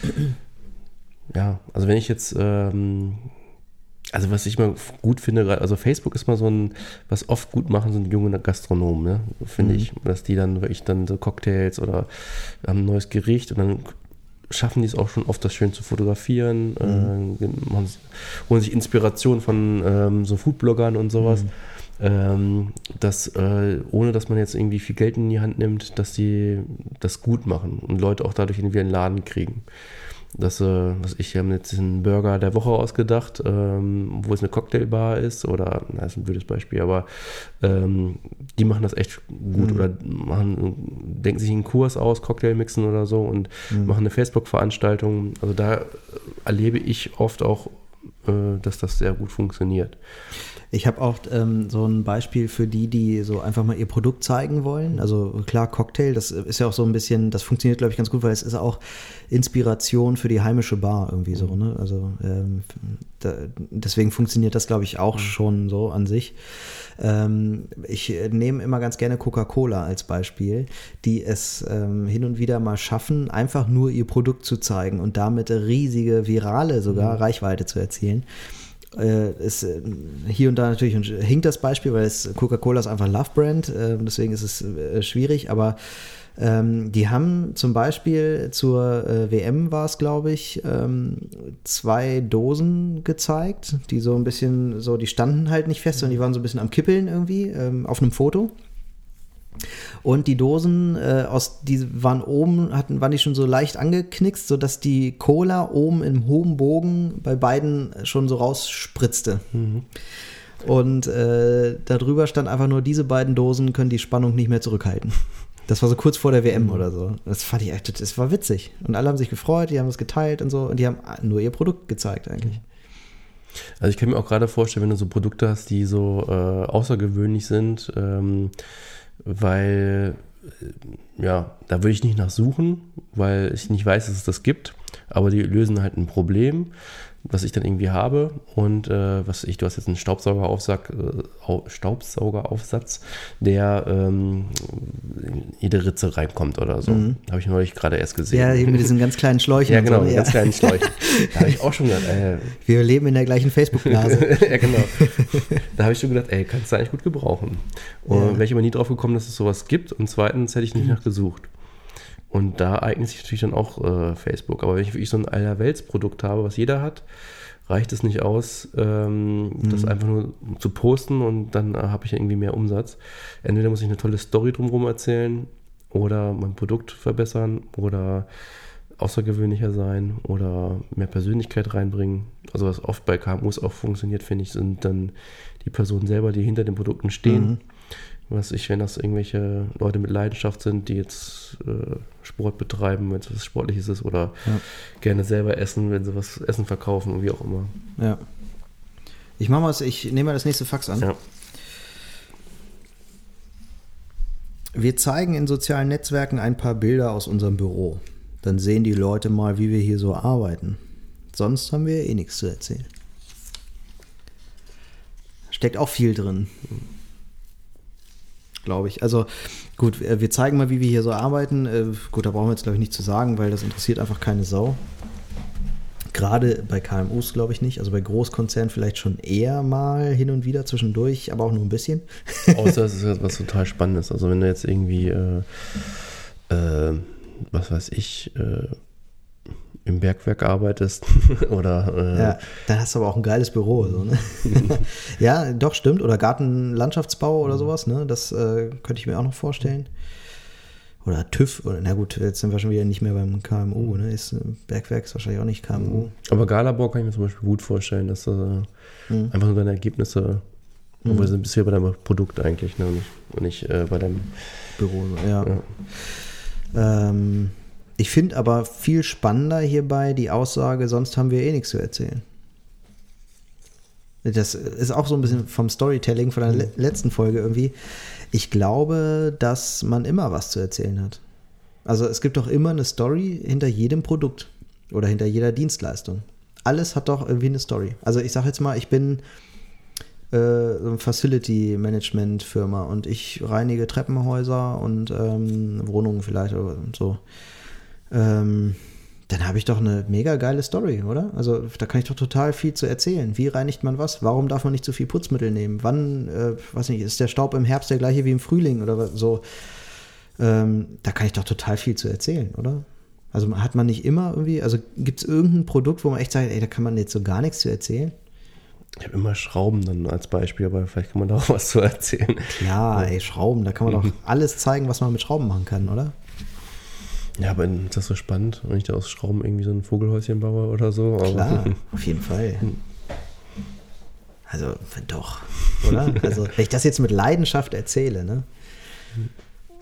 ja, also wenn ich jetzt ähm, also was ich mal gut finde, gerade- also Facebook ist mal so ein, was oft gut machen, sind junge Gastronomen, ne? finde Mhm. ich, dass die dann wirklich dann so Cocktails oder haben ein neues Gericht und dann schaffen die es auch schon oft, das schön zu fotografieren, Mhm. äh, machen, holen sich Inspiration von ähm, so Foodbloggern und sowas. Mhm. Ähm, dass, äh, ohne dass man jetzt irgendwie viel Geld in die Hand nimmt, dass die das gut machen und Leute auch dadurch irgendwie einen Laden kriegen. Das, äh, was ich habe jetzt einen Burger der Woche ausgedacht, ähm, wo es eine Cocktailbar ist, oder, na, das ist ein blödes Beispiel, aber ähm, die machen das echt gut oder machen, denken sich einen Kurs aus, Cocktailmixen oder so und machen eine Facebook-Veranstaltung. Also da erlebe ich oft auch, äh, dass das sehr gut funktioniert. Ich habe auch ähm, so ein Beispiel für die, die so einfach mal ihr Produkt zeigen wollen. Also klar, Cocktail, das ist ja auch so ein bisschen, das funktioniert, glaube ich, ganz gut, weil es ist auch Inspiration für die heimische Bar irgendwie so. Ne? Also ähm, da, deswegen funktioniert das, glaube ich, auch schon so an sich. Ähm, ich nehme immer ganz gerne Coca-Cola als Beispiel, die es ähm, hin und wieder mal schaffen, einfach nur ihr Produkt zu zeigen und damit riesige, virale sogar Reichweite zu erzielen äh, ist äh, hier und da natürlich und hinkt das Beispiel, weil Coca-Cola ist einfach Love Brand, äh, deswegen ist es äh, schwierig, aber ähm, die haben zum Beispiel zur äh, WM war es, glaube ich, ähm, zwei Dosen gezeigt, die so ein bisschen, so, die standen halt nicht fest, sondern die waren so ein bisschen am Kippeln irgendwie ähm, auf einem Foto. Und die Dosen äh, aus, die waren oben, hatten, waren die schon so leicht angeknickst, sodass die Cola oben im hohen Bogen bei beiden schon so rausspritzte. Und äh, darüber stand einfach nur, diese beiden Dosen können die Spannung nicht mehr zurückhalten. Das war so kurz vor der WM oder so. Das fand ich echt, das war witzig. Und alle haben sich gefreut, die haben es geteilt und so. Und die haben nur ihr Produkt gezeigt eigentlich. Also ich kann mir auch gerade vorstellen, wenn du so Produkte hast, die so äh, außergewöhnlich sind, ähm, weil äh, ja, da würde ich nicht nach suchen, weil ich nicht weiß, dass es das gibt. Aber die lösen halt ein Problem, was ich dann irgendwie habe und äh, was ich, du hast jetzt einen Staubsaugeraufsatz, äh, Staubsaugeraufsatz, der ähm, in jede Ritze reinkommt oder so. Mhm. Habe ich neulich gerade erst gesehen. Ja, mit diesen ganz kleinen Schläuchen. Ja, genau, so, mit ja. ganz kleinen Schläuchen. Da habe ich auch schon gedacht, äh, Wir leben in der gleichen Facebook-Blase. ja, genau. Da habe ich schon gedacht, ey, kannst du eigentlich gut gebrauchen. Und Ja. wäre ich aber nie drauf gekommen, dass es sowas gibt. Und zweitens hätte ich nicht nachgesucht. Und da eignet sich natürlich dann auch äh, Facebook. Aber wenn ich wirklich so ein Allerweltsprodukt habe, was jeder hat, reicht es nicht aus, ähm, das einfach nur zu posten und dann äh, habe ich irgendwie mehr Umsatz. Entweder muss ich eine tolle Story drumherum erzählen oder mein Produkt verbessern oder außergewöhnlicher sein oder mehr Persönlichkeit reinbringen. Also was oft bei KMUs auch funktioniert, finde ich, sind dann die Personen selber, die hinter den Produkten stehen. Was ich, wenn das irgendwelche Leute mit Leidenschaft sind, die jetzt äh, Sport betreiben, wenn es was Sportliches ist oder Ja. gerne selber essen, wenn sie was Essen verkaufen und wie auch immer. Ja. Ich mach mal, ich nehme mal das nächste Fax an. Ja. Wir zeigen in sozialen Netzwerken ein paar Bilder aus unserem Büro. Dann sehen die Leute mal, wie wir hier so arbeiten. Sonst haben wir eh nichts zu erzählen. Steckt auch viel drin. Glaube ich. Also gut, äh, wir zeigen mal, wie wir hier so arbeiten. Äh, Gut, da brauchen wir jetzt, glaube ich, nicht zu sagen, weil das interessiert einfach keine Sau. Gerade bei KMUs glaube ich nicht. Also bei Großkonzernen vielleicht schon eher mal hin und wieder zwischendurch, aber auch nur ein bisschen. Außer es ist jetzt was total Spannendes. Also wenn du jetzt irgendwie, äh, äh, was weiß ich, äh, im Bergwerk arbeitest oder äh, Ja, dann hast du aber auch ein geiles Büro. So, ne? ja, doch, stimmt. Oder Gartenlandschaftsbau oder sowas, ne? Das äh, könnte ich mir auch noch vorstellen. Oder TÜV, oder na gut, jetzt sind wir schon wieder nicht mehr beim KMU, ne? Ist äh, Bergwerk ist wahrscheinlich auch nicht KMU. Aber Galabor kann ich mir zum Beispiel gut vorstellen, dass du Mhm. einfach nur deine Ergebnisse, obwohl sind bisher bei deinem Produkt eigentlich, ne? und nicht, und nicht äh, bei deinem Büro, ja. Ja. Ähm, ich finde aber viel spannender hierbei die Aussage, sonst haben wir eh nichts zu erzählen. Das ist auch so ein bisschen vom Storytelling von der le letzten Folge irgendwie. Ich glaube, dass man immer was zu erzählen hat. Also es gibt doch immer eine Story hinter jedem Produkt oder hinter jeder Dienstleistung. Alles hat doch irgendwie eine Story. Also ich sage jetzt mal, ich bin äh, so eine Facility Management Firma und ich reinige Treppenhäuser und ähm, Wohnungen vielleicht oder so. Ähm, dann habe ich doch eine mega geile Story, oder? Also da kann ich doch total viel zu erzählen. Wie reinigt man was? Warum darf man nicht zu viel Putzmittel nehmen? Wann, äh, weiß nicht, ist der Staub im Herbst der gleiche wie im Frühling oder so? Ähm, da kann ich doch total viel zu erzählen, oder? Also hat man nicht immer irgendwie, also gibt es irgendein Produkt, wo man echt sagt, ey, da kann man jetzt so gar nichts zu erzählen? Ich habe immer Schrauben dann als Beispiel, aber vielleicht kann man da auch was zu erzählen. Klar, ey, Schrauben, da kann man doch alles zeigen, was man mit Schrauben machen kann, oder? Ja, aber ist das so spannend, wenn ich da aus Schrauben irgendwie so ein Vogelhäuschen baue oder so? Klar, auf jeden Fall. Also, doch, oder? Also, wenn ich das jetzt mit Leidenschaft erzähle, ne?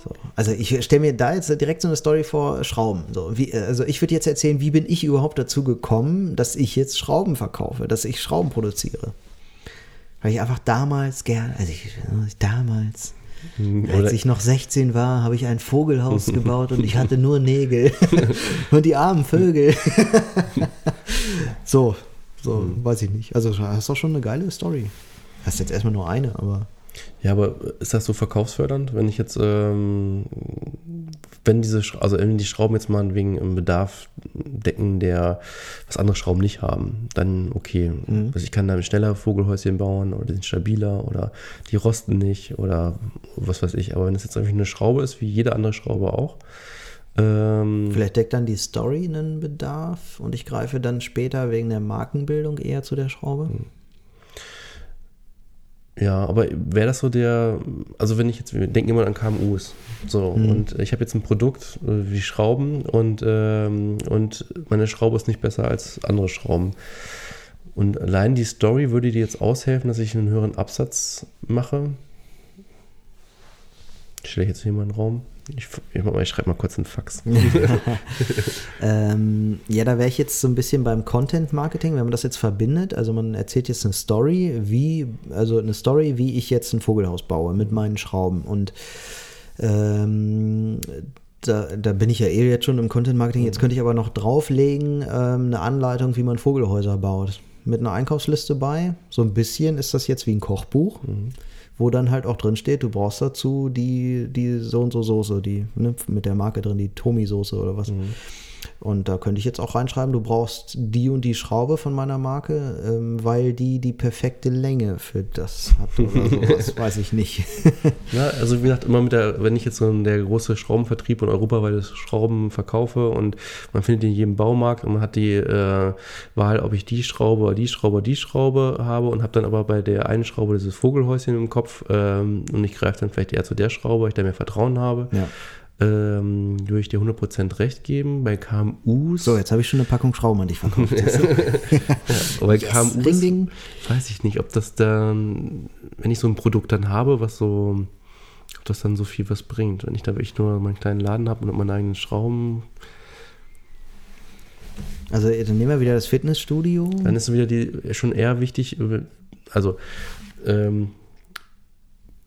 So. Also, ich stelle mir da jetzt direkt so eine Story vor, Schrauben. So, wie, also, ich würde jetzt erzählen, wie bin ich überhaupt dazu gekommen, dass ich jetzt Schrauben verkaufe, dass ich Schrauben produziere. Weil ich einfach damals gerne, also ich, damals, Oder, als ich noch 16 war, habe ich ein Vogelhaus gebaut und ich hatte nur Nägel. und die armen Vögel. so, so, weiß ich nicht. Also hast doch schon eine geile Story. Hast jetzt erstmal nur eine, aber. Ja, aber ist das so verkaufsfördernd, wenn ich jetzt, ähm, wenn diese, also wenn die Schrauben jetzt mal wegen einem Bedarf decken, der was andere Schrauben nicht haben, dann okay. Also ich kann da schneller Vogelhäuschen bauen oder die sind stabiler oder die rosten nicht oder was weiß ich. Aber wenn es jetzt einfach eine Schraube ist, wie jede andere Schraube auch, ähm, Vielleicht deckt dann die Story einen Bedarf und ich greife dann später wegen der Markenbildung eher zu der Schraube. Ja, aber wäre das so der, also wenn ich jetzt, wir denken immer an KMUs, so, und ich habe jetzt ein Produkt äh, wie Schrauben und, ähm, und meine Schraube ist nicht besser als andere Schrauben. Und allein die Story würde dir jetzt aushelfen, dass ich einen höheren Absatz mache. Stelle ich jetzt hier mal einen Raum. Ich, ich, schreibe mal kurz einen Fax. Ähm, ja, da wäre ich jetzt so ein bisschen beim Content Marketing, wenn man das jetzt verbindet. Also man erzählt jetzt eine Story, wie, also eine Story, wie ich jetzt ein Vogelhaus baue mit meinen Schrauben. Und ähm, da, da bin ich ja eh jetzt schon im Content Marketing. Jetzt könnte ich aber noch drauflegen, ähm, eine Anleitung, wie man Vogelhäuser baut. Mit einer Einkaufsliste bei. So ein bisschen ist das jetzt wie ein Kochbuch, mhm. Wo dann halt auch drin steht, du brauchst dazu die, die so und so Soße, die ne, mit der Marke drin, die Tomi-Soße oder was. Mhm. Und da könnte ich jetzt auch reinschreiben, du brauchst die und die Schraube von meiner Marke, ähm, weil die die perfekte Länge für das hat oder sowas, weiß ich nicht. ja, also wie gesagt, immer mit der, wenn ich jetzt so der große Schraubenvertrieb und europaweit Schrauben verkaufe und man findet in jedem Baumarkt und man hat die äh, Wahl, ob ich die Schraube oder die Schraube die Schraube habe und habe dann aber bei der einen Schraube dieses Vogelhäuschen im Kopf ähm, und ich greife dann vielleicht eher zu der Schraube, weil ich da mehr Vertrauen habe. Ja ähm, würde ich dir 100% recht geben. Bei KMUs. So, jetzt habe ich schon eine Packung Schrauben an dich verkauft. ja, bei yes. KMUs ding, ding. weiß ich nicht, ob das dann, wenn ich so ein Produkt dann habe, was so, ob das dann so viel was bringt. Wenn ich da wirklich nur meinen kleinen Laden habe und meine eigenen Schrauben. Also dann nehmen wir wieder das Fitnessstudio. Dann ist wieder die schon eher wichtig, also ähm,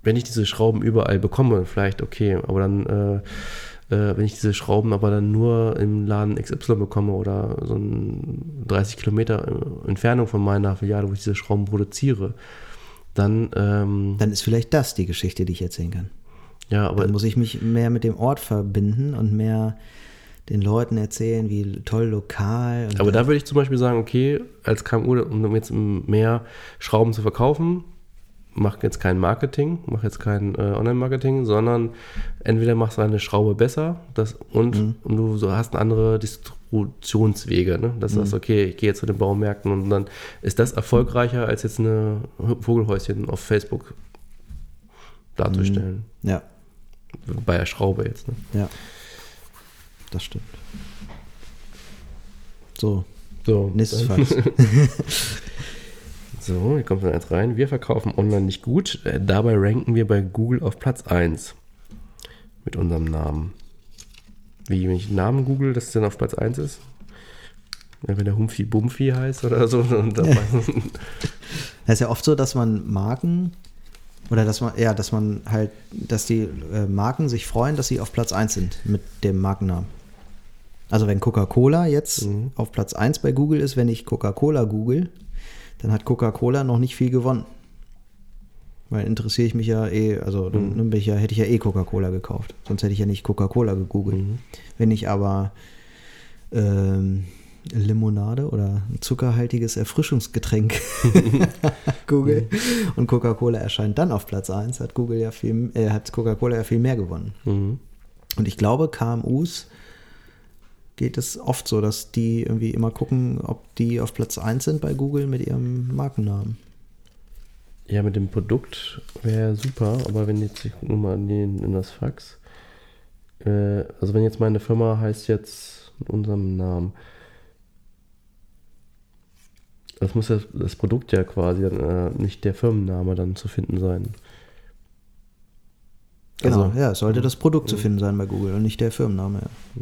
wenn ich diese Schrauben überall bekomme, vielleicht okay, aber dann, äh, äh, wenn ich diese Schrauben aber dann nur im Laden XY bekomme oder so ein 30 Kilometer Entfernung von meiner Filiale, wo ich diese Schrauben produziere, dann. Ähm, dann ist vielleicht das die Geschichte, die ich erzählen kann. Ja, aber. Dann muss ich mich mehr mit dem Ort verbinden und mehr den Leuten erzählen, wie toll lokal. aber da würde ich zum Beispiel sagen, okay, als KMU, um jetzt mehr Schrauben zu verkaufen, mach jetzt kein Marketing, mach jetzt kein äh, Online-Marketing, sondern entweder machst du eine Schraube besser das, und, mhm. und du so hast andere Distributionswege. Ne? Dass mhm. du sagst, okay, ich gehe jetzt zu den Baumärkten und dann ist das erfolgreicher, als jetzt eine Vogelhäuschen auf Facebook darzustellen. Mhm. Ja. Bei der Schraube jetzt. Ne? Ja. Das stimmt. So. So. Nächstes. So, hier kommt dann eins rein. Wir verkaufen online nicht gut. Äh, dabei ranken wir bei Google auf Platz 1 mit unserem Namen. Wie, wenn ich Namen google, dass es dann auf Platz 1 ist? Wenn der Humpfi Bumpfi heißt oder so. Das ist ja oft so, dass man Marken oder dass man, ja, dass man halt, dass die äh, Marken sich freuen, dass sie auf Platz 1 sind mit dem Markennamen. Also wenn Coca-Cola jetzt mhm. auf Platz 1 bei Google ist, wenn ich Coca-Cola google, dann hat Coca-Cola noch nicht viel gewonnen. Weil interessiere ich mich ja eh, also dann mhm. ich ja, hätte ich ja eh Coca-Cola gekauft. Sonst hätte ich ja nicht Coca-Cola gegoogelt. Mhm. Wenn ich aber ähm, Limonade oder ein zuckerhaltiges Erfrischungsgetränk Google mhm. und Coca-Cola erscheint dann auf Platz 1, hat Google ja viel, äh, hat Coca-Cola ja viel mehr gewonnen. Mhm. Und ich glaube, KMUs geht es oft so, dass die irgendwie immer gucken, ob die auf Platz 1 sind bei Google mit ihrem Markennamen. Ja, mit dem Produkt wäre super, aber wenn jetzt, ich gucke mal in, in das Fax. Äh, also wenn jetzt meine Firma heißt jetzt mit unserem Namen. Das muss ja das Produkt ja quasi äh, nicht der Firmenname dann zu finden sein. Genau, also, ja, es sollte das Produkt zu finden sein bei Google und nicht der Firmenname. Ja.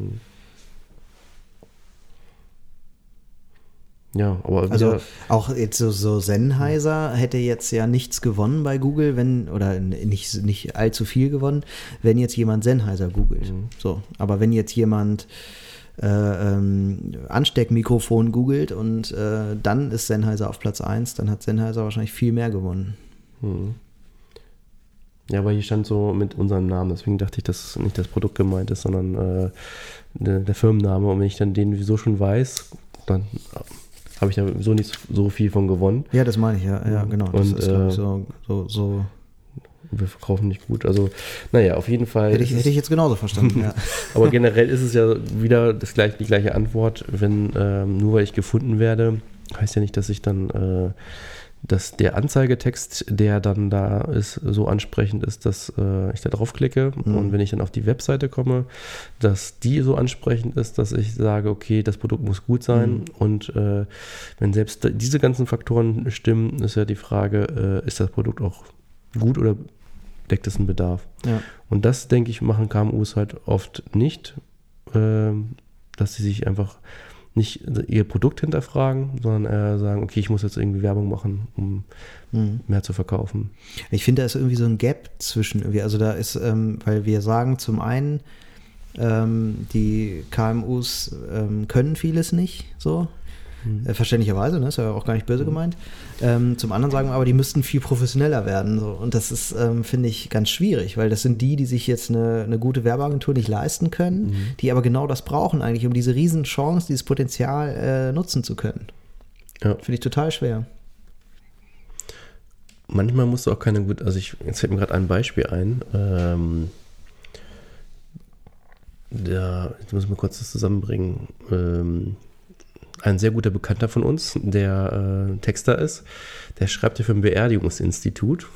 Ja, aber also auch jetzt so, so Sennheiser hätte jetzt ja nichts gewonnen bei Google, wenn oder nicht nicht allzu viel gewonnen, wenn jetzt jemand Sennheiser googelt. Mhm. So, aber wenn jetzt jemand äh, ähm, Ansteckmikrofon googelt und äh, dann ist Sennheiser auf Platz 1, dann hat Sennheiser wahrscheinlich viel mehr gewonnen. Mhm. Ja, aber hier stand so mit unserem Namen, deswegen dachte ich, dass nicht das Produkt gemeint ist, sondern äh, der, der Firmenname. Und wenn ich dann den so schon weiß, dann habe ich ja so nicht so viel von gewonnen. Ja, das meine ich, ja, ja genau. Das und, ist, äh, so, so, so. Wir verkaufen nicht gut. Also, naja, auf jeden Fall. Hätte ich, hätte ich jetzt genauso verstanden, ja. Aber generell ist es ja wieder das gleich, die gleiche Antwort. Wenn ähm, nur weil ich gefunden werde, heißt ja nicht, dass ich dann äh, dass der Anzeigetext, der dann da ist, so ansprechend ist, dass äh, ich da draufklicke. Mhm. Und wenn ich dann auf die Webseite komme, dass die so ansprechend ist, dass ich sage, okay, das Produkt muss gut sein. Mhm. Und äh, wenn selbst diese ganzen Faktoren stimmen, ist ja die Frage, äh, ist das Produkt auch gut oder deckt es einen Bedarf? Ja. Und das, denke ich, machen KMUs halt oft nicht, ähm, dass sie sich einfach nicht ihr Produkt hinterfragen, sondern eher sagen, okay, ich muss jetzt irgendwie Werbung machen, um mhm. mehr zu verkaufen. Ich finde, da ist irgendwie so ein Gap zwischen, also da ist, ähm, weil wir sagen zum einen, Ähm, die KMUs ähm, können vieles nicht so. Mhm. Äh, verständlicherweise, ne? ist ja auch gar nicht böse mhm. gemeint. Ähm, zum anderen sagen wir aber, die müssten viel professioneller werden. So. Und das ist, ähm, finde ich, ganz schwierig, weil das sind die, die sich jetzt eine, eine gute Werbeagentur nicht leisten können, mhm. die aber genau das brauchen eigentlich, um diese Riesenchance, dieses Potenzial äh, nutzen zu können. Ja. Finde ich total schwer. Manchmal musst du auch keine gut, also ich, jetzt fällt mir gerade ein Beispiel ein. Ähm, der, ich muss mal kurz das zusammenbringen. Ähm, ein sehr guter Bekannter von uns, der äh, Texter ist, der schreibt ja für ein Beerdigungsinstitut.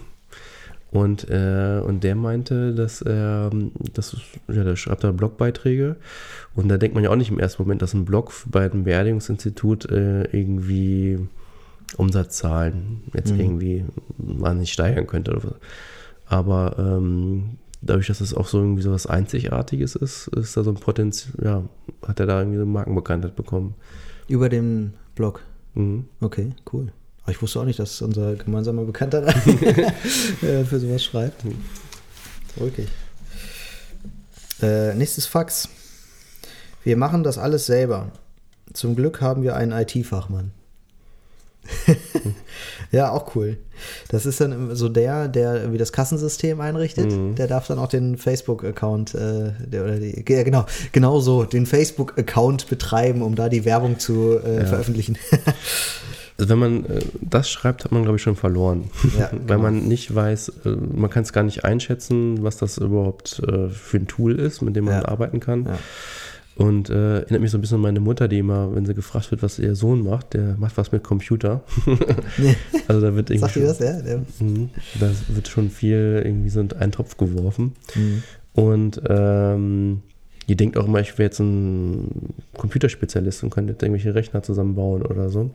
Und, äh, und der meinte, dass er, das, ja, der schreibt da Blogbeiträge. Und da denkt man ja auch nicht im ersten Moment, dass ein Blog bei einem Beerdigungsinstitut äh, irgendwie Umsatzzahlen jetzt mhm. irgendwie wahnsinnig steigern könnte. Aber ähm, dadurch, dass es auch so irgendwie so was Einzigartiges ist, ist da so ein Potenzial, ja, hat er da irgendwie so eine Markenbekanntheit bekommen. Über den Blog. Mhm. Okay, cool. Aber ich wusste auch nicht, dass unser gemeinsamer Bekannter äh, für sowas schreibt. Mhm. Okay. Äh, nächstes Fax. Wir machen das alles selber. Zum Glück haben wir einen IT-Fachmann. ja, auch cool. Das ist dann so der, der irgendwie das Kassensystem einrichtet. Mhm. Der darf dann auch den Facebook-Account, äh, oder die, ja, genau, genau so, den Facebook-Account betreiben, um da die Werbung zu äh, ja. veröffentlichen. also wenn man äh, das schreibt, hat man, glaube ich, schon verloren. Ja, genau. Weil man nicht weiß, äh, man kann es gar nicht einschätzen, was das überhaupt äh, für ein Tool ist, mit dem man ja. arbeiten kann. Ja. Und äh, erinnert mich so ein bisschen an meine Mutter, die immer, wenn sie gefragt wird, was ihr Sohn macht, der macht was mit Computer. also da wird irgendwie. Sagt schon, das, ja? Mhm. Da wird schon viel irgendwie so in einen Topf geworfen. Mhm. Und ähm, die denkt auch immer, ich wäre jetzt ein Computerspezialist und könnte jetzt irgendwelche Rechner zusammenbauen oder so.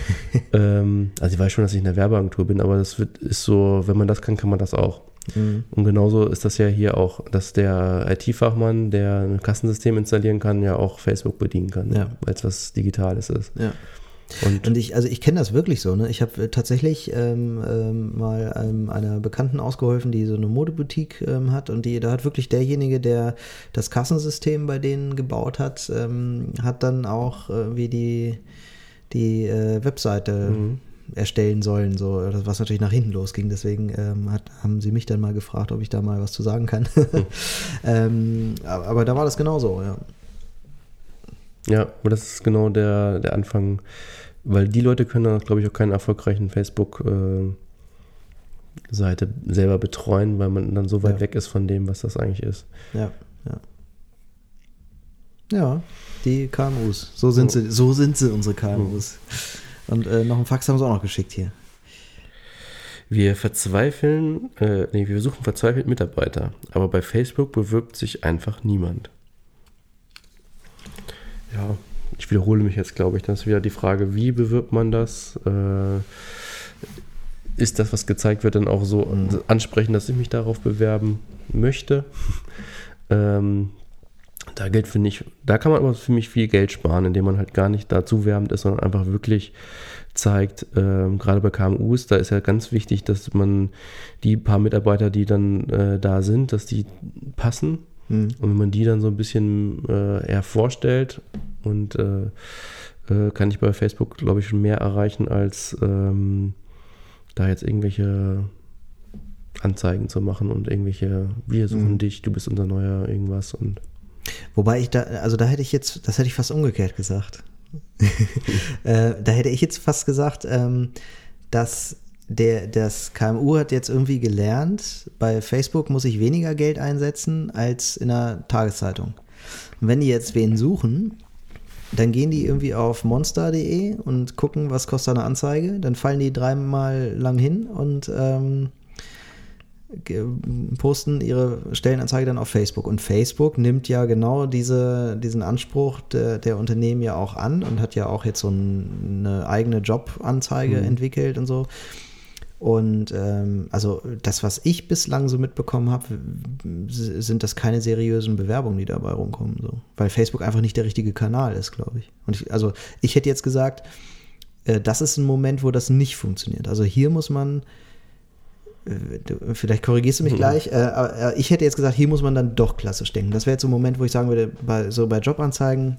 ähm, also ich weiß schon, dass ich in der Werbeagentur bin, aber das wird, ist so, wenn man das kann, kann man das auch. Mhm. Und genauso ist das ja hier auch, dass der IT-Fachmann, der ein Kassensystem installieren kann, ja auch Facebook bedienen kann, ja. weil es was Digitales ist. Ja. Und, und, ich, also ich kenne das wirklich so, ne? Ich habe äh, tatsächlich ähm, ähm, mal ähm, einer Bekannten ausgeholfen, die so eine Modeboutique ähm, hat und die, da hat wirklich derjenige, der das Kassensystem bei denen gebaut hat, ähm, hat dann auch äh, wie die, die äh, Webseite mhm erstellen sollen, so, was natürlich nach hinten losging. Deswegen ähm, hat, haben sie mich dann mal gefragt, ob ich da mal was zu sagen kann. Hm. ähm, aber, aber, da war das genauso, ja. Ja, aber das ist genau der, der Anfang, weil die Leute können, glaube ich, auch keinen erfolgreichen Facebook- äh, Seite selber betreuen, weil man dann so weit ja. weg ist von dem, was das eigentlich ist. Ja, ja. Ja, die KMUs. So sind sie, so sind sie, unsere KMUs. Mhm. Und äh, noch einen Fax haben sie auch noch geschickt hier. Wir verzweifeln, äh, nee, wir suchen verzweifelt Mitarbeiter, aber bei Facebook bewirbt sich einfach niemand. Ja, ich wiederhole mich jetzt, glaube ich. Das ist wieder die Frage, wie bewirbt man das? Äh, ist das, was gezeigt wird, dann auch so ansprechend, dass ich mich darauf bewerben möchte? ähm, da gilt, finde ich, da kann man aber für mich viel Geld sparen, indem man halt gar nicht dazu werbend ist, sondern einfach wirklich zeigt, äh, gerade bei KMUs, da ist ja ganz wichtig, dass man die paar Mitarbeiter, die dann äh, da sind, dass die passen. Mhm. Und wenn man die dann so ein bisschen äh, eher vorstellt und äh, äh, kann ich bei Facebook, glaube ich, schon mehr erreichen, als ähm, da jetzt irgendwelche Anzeigen zu machen und irgendwelche, wir suchen mhm. dich, du bist unser neuer irgendwas und Wobei ich da, also da hätte ich jetzt, das hätte ich fast umgekehrt gesagt. äh, da hätte ich jetzt fast gesagt, ähm, dass der, das KMU hat jetzt irgendwie gelernt, bei Facebook muss ich weniger Geld einsetzen als in einer Tageszeitung. Und wenn die jetzt wen suchen, dann gehen die irgendwie auf monster.de und gucken, was kostet eine Anzeige. Dann fallen die dreimal lang hin und ähm, posten ihre Stellenanzeige dann auf Facebook. Und Facebook nimmt ja genau diese, diesen Anspruch der, der Unternehmen ja auch an und hat ja auch jetzt so ein, eine eigene Jobanzeige mhm. entwickelt und so. Und ähm, also das, was ich bislang so mitbekommen habe, sind das keine seriösen Bewerbungen, die dabei rumkommen. So. Weil Facebook einfach nicht der richtige Kanal ist, glaube ich. Und ich, also ich hätte jetzt gesagt, äh, das ist ein Moment, wo das nicht funktioniert. Also hier muss man vielleicht korrigierst du mich mhm. gleich, äh, aber ich hätte jetzt gesagt, hier muss man dann doch klassisch denken. Das wäre jetzt so ein Moment, wo ich sagen würde, bei, so bei Jobanzeigen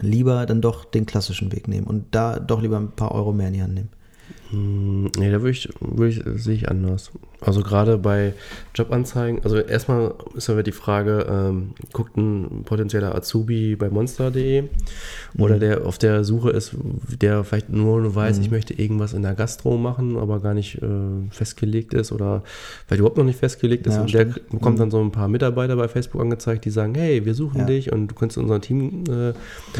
lieber dann doch den klassischen Weg nehmen und da doch lieber ein paar Euro mehr in die Hand nehmen. Hm, nee, da würde ich, würd ich, sehe ich anders. Also gerade bei Jobanzeigen, also erstmal ist aber die Frage, ähm, guckt ein potenzieller Azubi bei monster.de mhm. oder der auf der Suche ist, der vielleicht nur weiß, mhm. ich möchte irgendwas in der Gastro machen, aber gar nicht äh, festgelegt ist oder vielleicht überhaupt noch nicht festgelegt ist ja, und stimmt. der bekommt mhm. dann so ein paar Mitarbeiter bei Facebook angezeigt, die sagen, hey, wir suchen ja. dich und du kannst unser Team äh,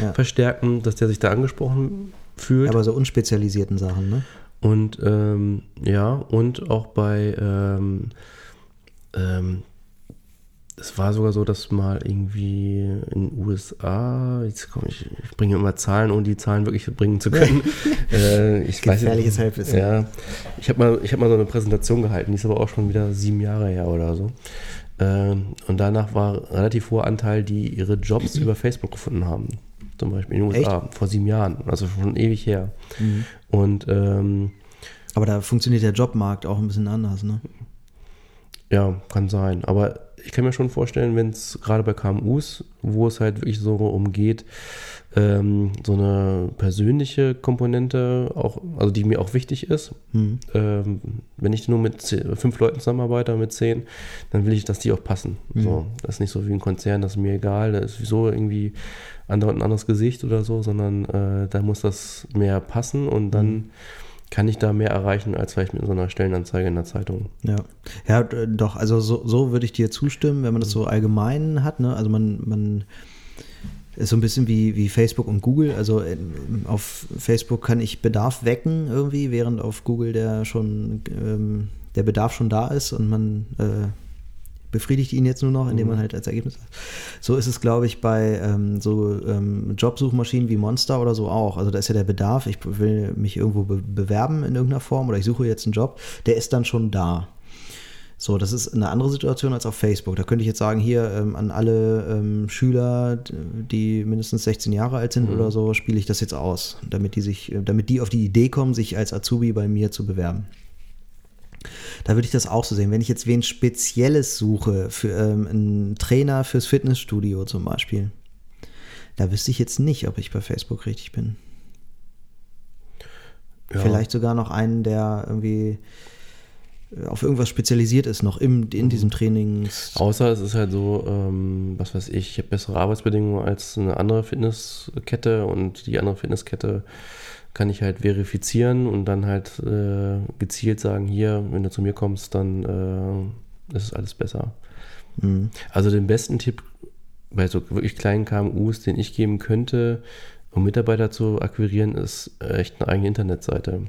ja. verstärken, dass der sich da angesprochen fühlt. Aber so unspezialisierten Sachen, ne? Und ähm, ja, und auch bei, ähm, ähm, es war sogar so, dass mal irgendwie in den USA, jetzt komme ich, ich bringe immer Zahlen, ohne die Zahlen wirklich bringen zu können. äh, ich Gefährliches weiß, Halbwissen. Ja, ich habe mal, hab mal so eine Präsentation gehalten, die ist aber auch schon wieder sieben Jahre her oder so. Ähm, und danach war relativ hoher Anteil, die ihre Jobs über Facebook gefunden haben zum Beispiel in den USA, Echt? vor sieben Jahren, also schon ewig her. Mhm. Und ähm, aber da funktioniert der Jobmarkt auch ein bisschen anders, ne? Ja, kann sein. Aber ich kann mir schon vorstellen, wenn es gerade bei KMUs, wo es halt wirklich so umgeht, ähm, so eine persönliche Komponente, auch, also die mir auch wichtig ist. Mhm. Ähm, wenn ich nur mit zehn, fünf Leuten zusammenarbeite, mit zehn, dann will ich, dass die auch passen. Mhm. So, das ist nicht so wie ein Konzern, das ist mir egal, da ist so irgendwie ein anderes Gesicht oder so, sondern äh, da muss das mehr passen und dann mhm. kann ich da mehr erreichen als vielleicht mit so einer Stellenanzeige in der Zeitung. Ja, ja doch, also so, so würde ich dir zustimmen, wenn man das so allgemein hat. Ne? Also man, man ist so ein bisschen wie, wie Facebook und Google. Also äh, auf Facebook kann ich Bedarf wecken irgendwie, während auf Google der schon ähm, der Bedarf schon da ist und man äh, befriedigt ihn jetzt nur noch, indem man mhm. halt als Ergebnis hat. So ist es, glaube ich, bei ähm, so ähm, Jobsuchmaschinen wie Monster oder so auch. Also da ist ja der Bedarf, ich will mich irgendwo be bewerben in irgendeiner Form oder ich suche jetzt einen Job, der ist dann schon da. So, das ist eine andere Situation als auf Facebook. Da könnte ich jetzt sagen, hier ähm, an alle ähm, Schüler, die mindestens 16 Jahre alt sind mhm. oder so, spiele ich das jetzt aus, damit die sich, damit die auf die Idee kommen, sich als Azubi bei mir zu bewerben. Da würde ich das auch so sehen. Wenn ich jetzt wen Spezielles suche, für ähm, einen Trainer fürs Fitnessstudio zum Beispiel, da wüsste ich jetzt nicht, ob ich bei Facebook richtig bin. Ja. Vielleicht sogar noch einen, der irgendwie auf irgendwas spezialisiert ist, noch im, in diesem Training. Außer es ist halt so, ähm, was weiß ich, ich habe bessere Arbeitsbedingungen als eine andere Fitnesskette und die andere Fitnesskette kann ich halt verifizieren und dann halt äh, gezielt sagen, hier, wenn du zu mir kommst, dann äh, ist alles besser. Mhm. Also den besten Tipp bei so wirklich kleinen KMUs, den ich geben könnte, um Mitarbeiter zu akquirieren, ist echt eine eigene Internetseite.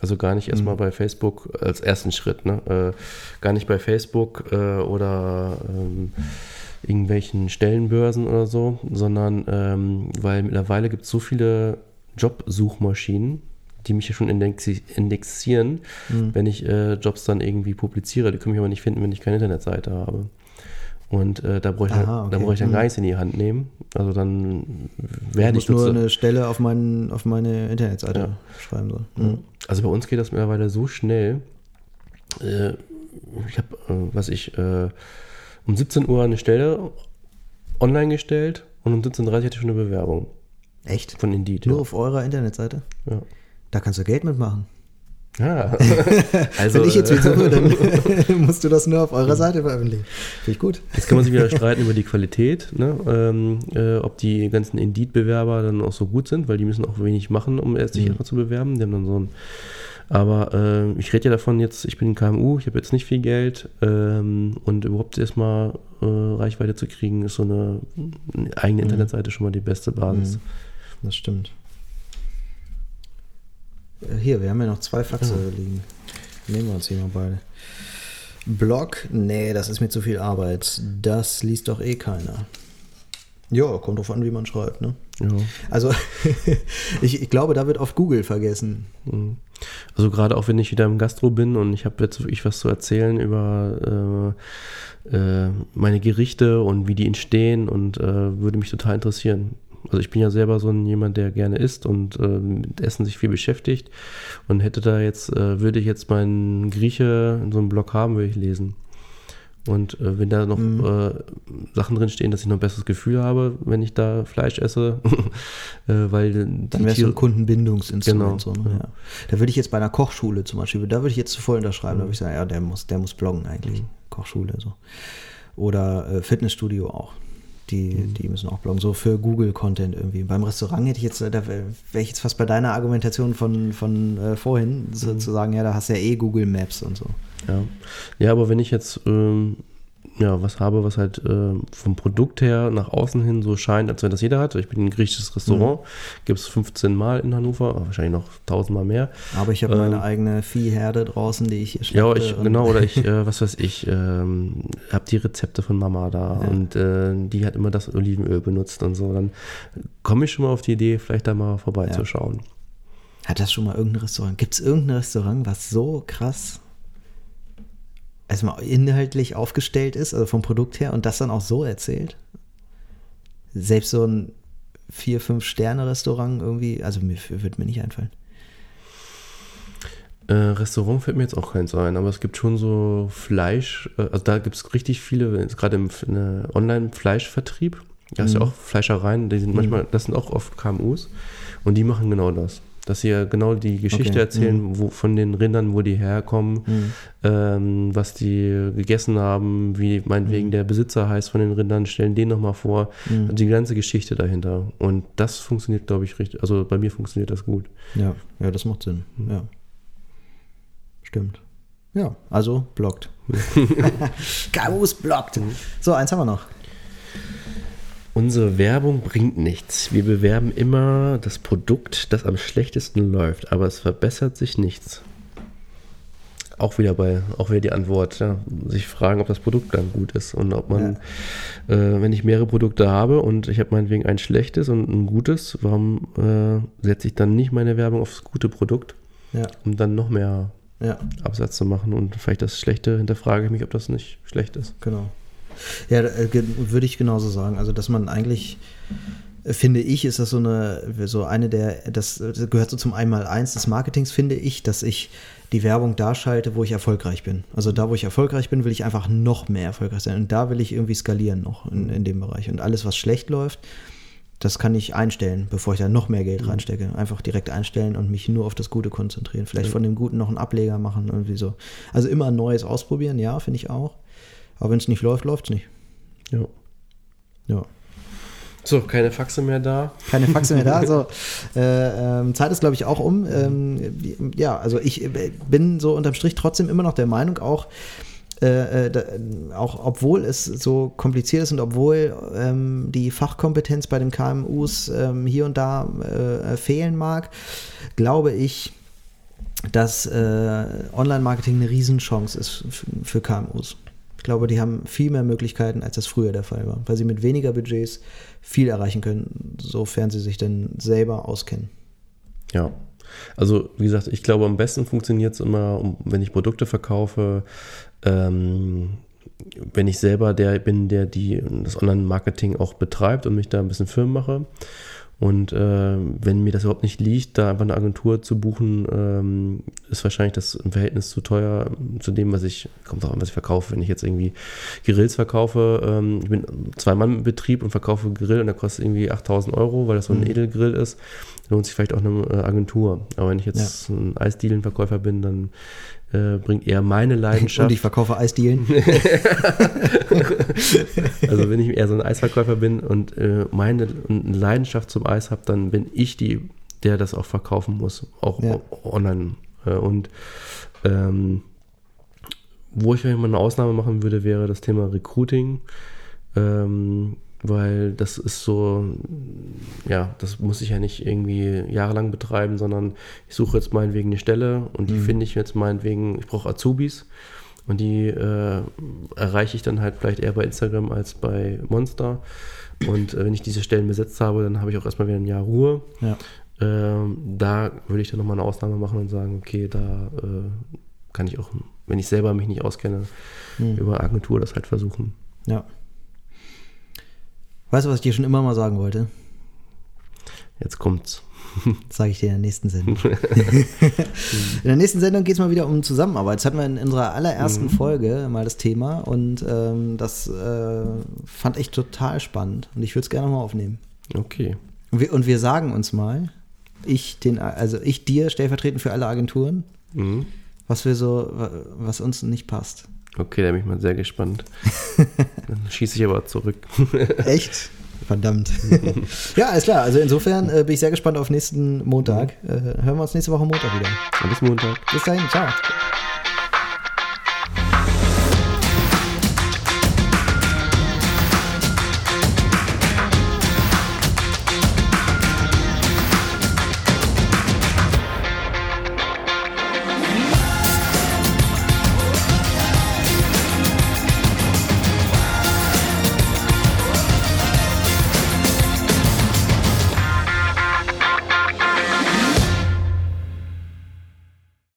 Also gar nicht erstmal mhm. bei Facebook als ersten Schritt, ne? Äh, gar nicht bei Facebook äh, oder ähm, irgendwelchen Stellenbörsen oder so, sondern ähm, weil mittlerweile gibt es so viele Jobsuchmaschinen, die mich ja schon indexieren, mhm. wenn ich äh, Jobs dann irgendwie publiziere. Die können mich aber nicht finden, wenn ich keine Internetseite habe. Und äh, da brauche ich, Aha, okay. da brauch ich dann mhm. gar nichts in die Hand nehmen. Also dann werde ich. Ich muss nur eine Stelle auf, mein, auf meine Internetseite ja. schreiben. So. Mhm. Also bei uns geht das mittlerweile so schnell. Äh, ich habe, äh, was ich, äh, um 17 Uhr eine Stelle online gestellt und um 17.30 Uhr hatte ich schon eine Bewerbung. Echt? Von Indeed. Nur ja. auf eurer Internetseite? Ja. Da kannst du Geld mitmachen. Ja. also, Wenn ich jetzt suche, dann musst du das nur auf eurer Seite veröffentlichen. Finde ich gut. Jetzt kann man sich wieder streiten über die Qualität, ne? ähm, äh, ob die ganzen Indeed-Bewerber dann auch so gut sind, weil die müssen auch wenig machen, um erst sich mhm. erstmal zu bewerben. Die haben dann so ein aber äh, ich rede ja davon jetzt, ich bin ein KMU, ich habe jetzt nicht viel Geld ähm, und überhaupt erstmal äh, Reichweite zu kriegen, ist so eine, eine eigene mhm. Internetseite schon mal die beste Basis. Mhm. Das stimmt. Äh, hier, wir haben ja noch zwei Faxe ja. liegen. Nehmen wir uns hier mal beide. Blog, nee, das ist mir zu viel Arbeit. Das liest doch eh keiner. Ja, kommt drauf an, wie man schreibt, ne? Ja. Also, ich, ich, glaube, da wird auf Google vergessen. Mhm. Also gerade auch wenn ich wieder im Gastro bin und ich habe jetzt wirklich was zu erzählen über äh, äh, meine Gerichte und wie die entstehen und äh, würde mich total interessieren. Also ich bin ja selber so ein jemand, der gerne isst und äh, mit Essen sich viel beschäftigt und hätte da jetzt, äh, würde ich jetzt meinen Grieche in so einem Blog haben, würde ich lesen. Und äh, wenn da noch mhm. äh, Sachen drin stehen, dass ich noch ein besseres Gefühl habe, wenn ich da Fleisch esse, äh, weil dann wäre es ein Kundenbindungsinstrument. Genau. So, ne? ja. Da würde ich jetzt bei einer Kochschule zum Beispiel, da würde ich jetzt voll unterschreiben, mhm. da würde ich sagen, ja, der muss, der muss bloggen eigentlich, mhm. Kochschule so. Oder äh, Fitnessstudio auch. Die, mhm. die müssen auch bloggen, so für Google-Content irgendwie. Beim Restaurant hätte ich jetzt, da wäre ich jetzt fast bei deiner Argumentation von, von äh, vorhin, sozusagen, mhm. ja, da hast du ja eh Google Maps und so. Ja, ja aber wenn ich jetzt ähm, ja, was habe, was halt äh, vom Produkt her nach außen hin so scheint, als wenn das jeder hat. Ich bin ein griechisches Restaurant, mhm. gibt es 15 Mal in Hannover, wahrscheinlich noch 1000 Mal mehr. Aber ich habe ähm, meine eigene Viehherde draußen, die ich hier schleppe. Ja, ich, genau, oder ich, äh, was weiß ich, ähm, habe die Rezepte von Mama da ja. und äh, die hat immer das Olivenöl benutzt und so. Dann komme ich schon mal auf die Idee, vielleicht da mal vorbeizuschauen. Ja. Hat das schon mal irgendein Restaurant? Gibt es irgendein Restaurant, was so krass erstmal inhaltlich aufgestellt ist, also vom Produkt her, und das dann auch so erzählt. Selbst so ein vier, fünf Sterne-Restaurant irgendwie, also mir wird mir nicht einfallen. Äh, Restaurant fällt mir jetzt auch keins ein, aber es gibt schon so Fleisch, äh, also da gibt es richtig viele, gerade im Online-Fleischvertrieb, da ist mhm. ja auch Fleischereien, die sind mhm. manchmal, das sind auch oft KMUs und die machen genau das dass sie ja genau die Geschichte okay. erzählen, mhm. wo, von den Rindern, wo die herkommen, mhm. ähm, was die gegessen haben, wie meinetwegen mhm. der Besitzer heißt von den Rindern, stellen den nochmal vor. Mhm. Also die ganze Geschichte dahinter. Und das funktioniert, glaube ich, richtig. Also bei mir funktioniert das gut. Ja, ja, das macht Sinn. Mhm. Ja. Stimmt. Ja, also blockt. Kabus blockt. Mhm. So, eins haben wir noch. Unsere Werbung bringt nichts. Wir bewerben immer das Produkt, das am schlechtesten läuft, aber es verbessert sich nichts. Auch wieder bei, auch wieder die Antwort, ja, sich fragen, ob das Produkt dann gut ist und ob man, ja. äh, wenn ich mehrere Produkte habe und ich habe meinetwegen ein schlechtes und ein gutes, warum äh, setze ich dann nicht meine Werbung aufs gute Produkt, ja. um dann noch mehr. Absatz zu machen und vielleicht das Schlechte hinterfrage ich mich, ob das nicht schlecht ist. Genau. Ja, äh, würde ich genauso sagen. Also, dass man eigentlich äh, finde ich, ist das so eine, so eine der, das, gehört so zum Einmaleins des Marketings, finde ich, dass ich die Werbung da schalte, wo ich erfolgreich bin. Also da, wo ich erfolgreich bin, will ich einfach noch mehr erfolgreich sein. Und da will ich irgendwie skalieren noch in, in dem Bereich. Und alles, was schlecht läuft, das kann ich einstellen, bevor ich da noch mehr Geld mhm. reinstecke. Einfach direkt einstellen und mich nur auf das Gute konzentrieren. Vielleicht von dem Guten noch einen Ableger machen, irgendwie so. Also immer ein Neues ausprobieren, ja, finde ich auch. Aber wenn es nicht läuft, läuft es nicht. Ja. Ja. So, keine Faxe mehr da. Keine Faxe mehr da. So, äh, ähm, Zeit ist, glaube ich, auch um. Ähm, ja, also ich äh, bin so unterm Strich trotzdem immer noch der Meinung, auch, äh, äh, da, auch obwohl es so kompliziert ist und obwohl ähm, die Fachkompetenz bei den KMUs ähm, hier und da äh, fehlen mag, glaube ich, dass äh, Online-Marketing eine Riesenchance ist für KMUs. Ich glaube, die haben viel mehr Möglichkeiten, als das früher der Fall war, weil sie mit weniger Budgets viel erreichen können, sofern sie sich denn selber auskennen. Ja. Also, wie gesagt, ich glaube, am besten funktioniert es immer, wenn ich Produkte verkaufe, ähm, wenn ich selber der bin, der die, das Online-Marketing auch betreibt und mich da ein bisschen firm mache. Und äh, wenn mir das überhaupt nicht liegt, da einfach eine Agentur zu buchen, ähm, ist wahrscheinlich das im Verhältnis zu teuer zu dem, was ich, kommt auch an, was ich verkaufe. Wenn ich jetzt irgendwie Grills verkaufe, ähm, ich bin zwei Mann im Betrieb und verkaufe Grill und der kostet irgendwie 8000 Euro, weil das so ein mhm. Edelgrill ist, lohnt sich vielleicht auch eine äh, Agentur. Aber wenn ich jetzt ja. ein Eisdielenverkäufer bin, dann äh, bringt eher meine Leidenschaft. Und ich verkaufe Eisdielen. also wenn ich eher so ein Eisverkäufer bin und äh, meine Leidenschaft zum Eis habe, dann bin ich die, der das auch verkaufen muss, auch ja. online. Äh, und ähm, wo ich vielleicht mal eine Ausnahme machen würde, wäre das Thema Recruiting. Ähm, weil das ist so, ja, das muss ich ja nicht irgendwie jahrelang betreiben, sondern ich suche jetzt meinetwegen eine Stelle und die mhm. finde ich jetzt meinetwegen, ich brauche Azubis und die äh, erreiche ich dann halt vielleicht eher bei Instagram als bei Monster. Und äh, wenn ich diese Stellen besetzt habe, dann habe ich auch erstmal wieder ein Jahr Ruhe. Ja. Ähm, da würde ich dann nochmal eine Ausnahme machen und sagen, okay, da äh, kann ich auch, wenn ich selber mich nicht auskenne, mhm. über Agentur das halt versuchen. Ja. Weißt du, was ich dir schon immer mal sagen wollte? Jetzt kommt's. Das sage ich dir in der nächsten Sendung. in der nächsten Sendung geht es mal wieder um Zusammenarbeit. Das hatten wir in unserer allerersten mhm. Folge mal das Thema und ähm, das äh, fand ich total spannend und ich würde es gerne mal aufnehmen. Okay. Und wir, und wir, sagen uns mal, ich den, also ich dir stellvertretend für alle Agenturen, mhm. was wir so, was uns nicht passt. Okay, da bin ich mal sehr gespannt. Dann schieße ich aber zurück. Echt? Verdammt. ja, alles klar. Also insofern äh, bin ich sehr gespannt auf nächsten Montag. Äh, hören wir uns nächste Woche Montag wieder. Bis Montag. Bis dahin. Ciao.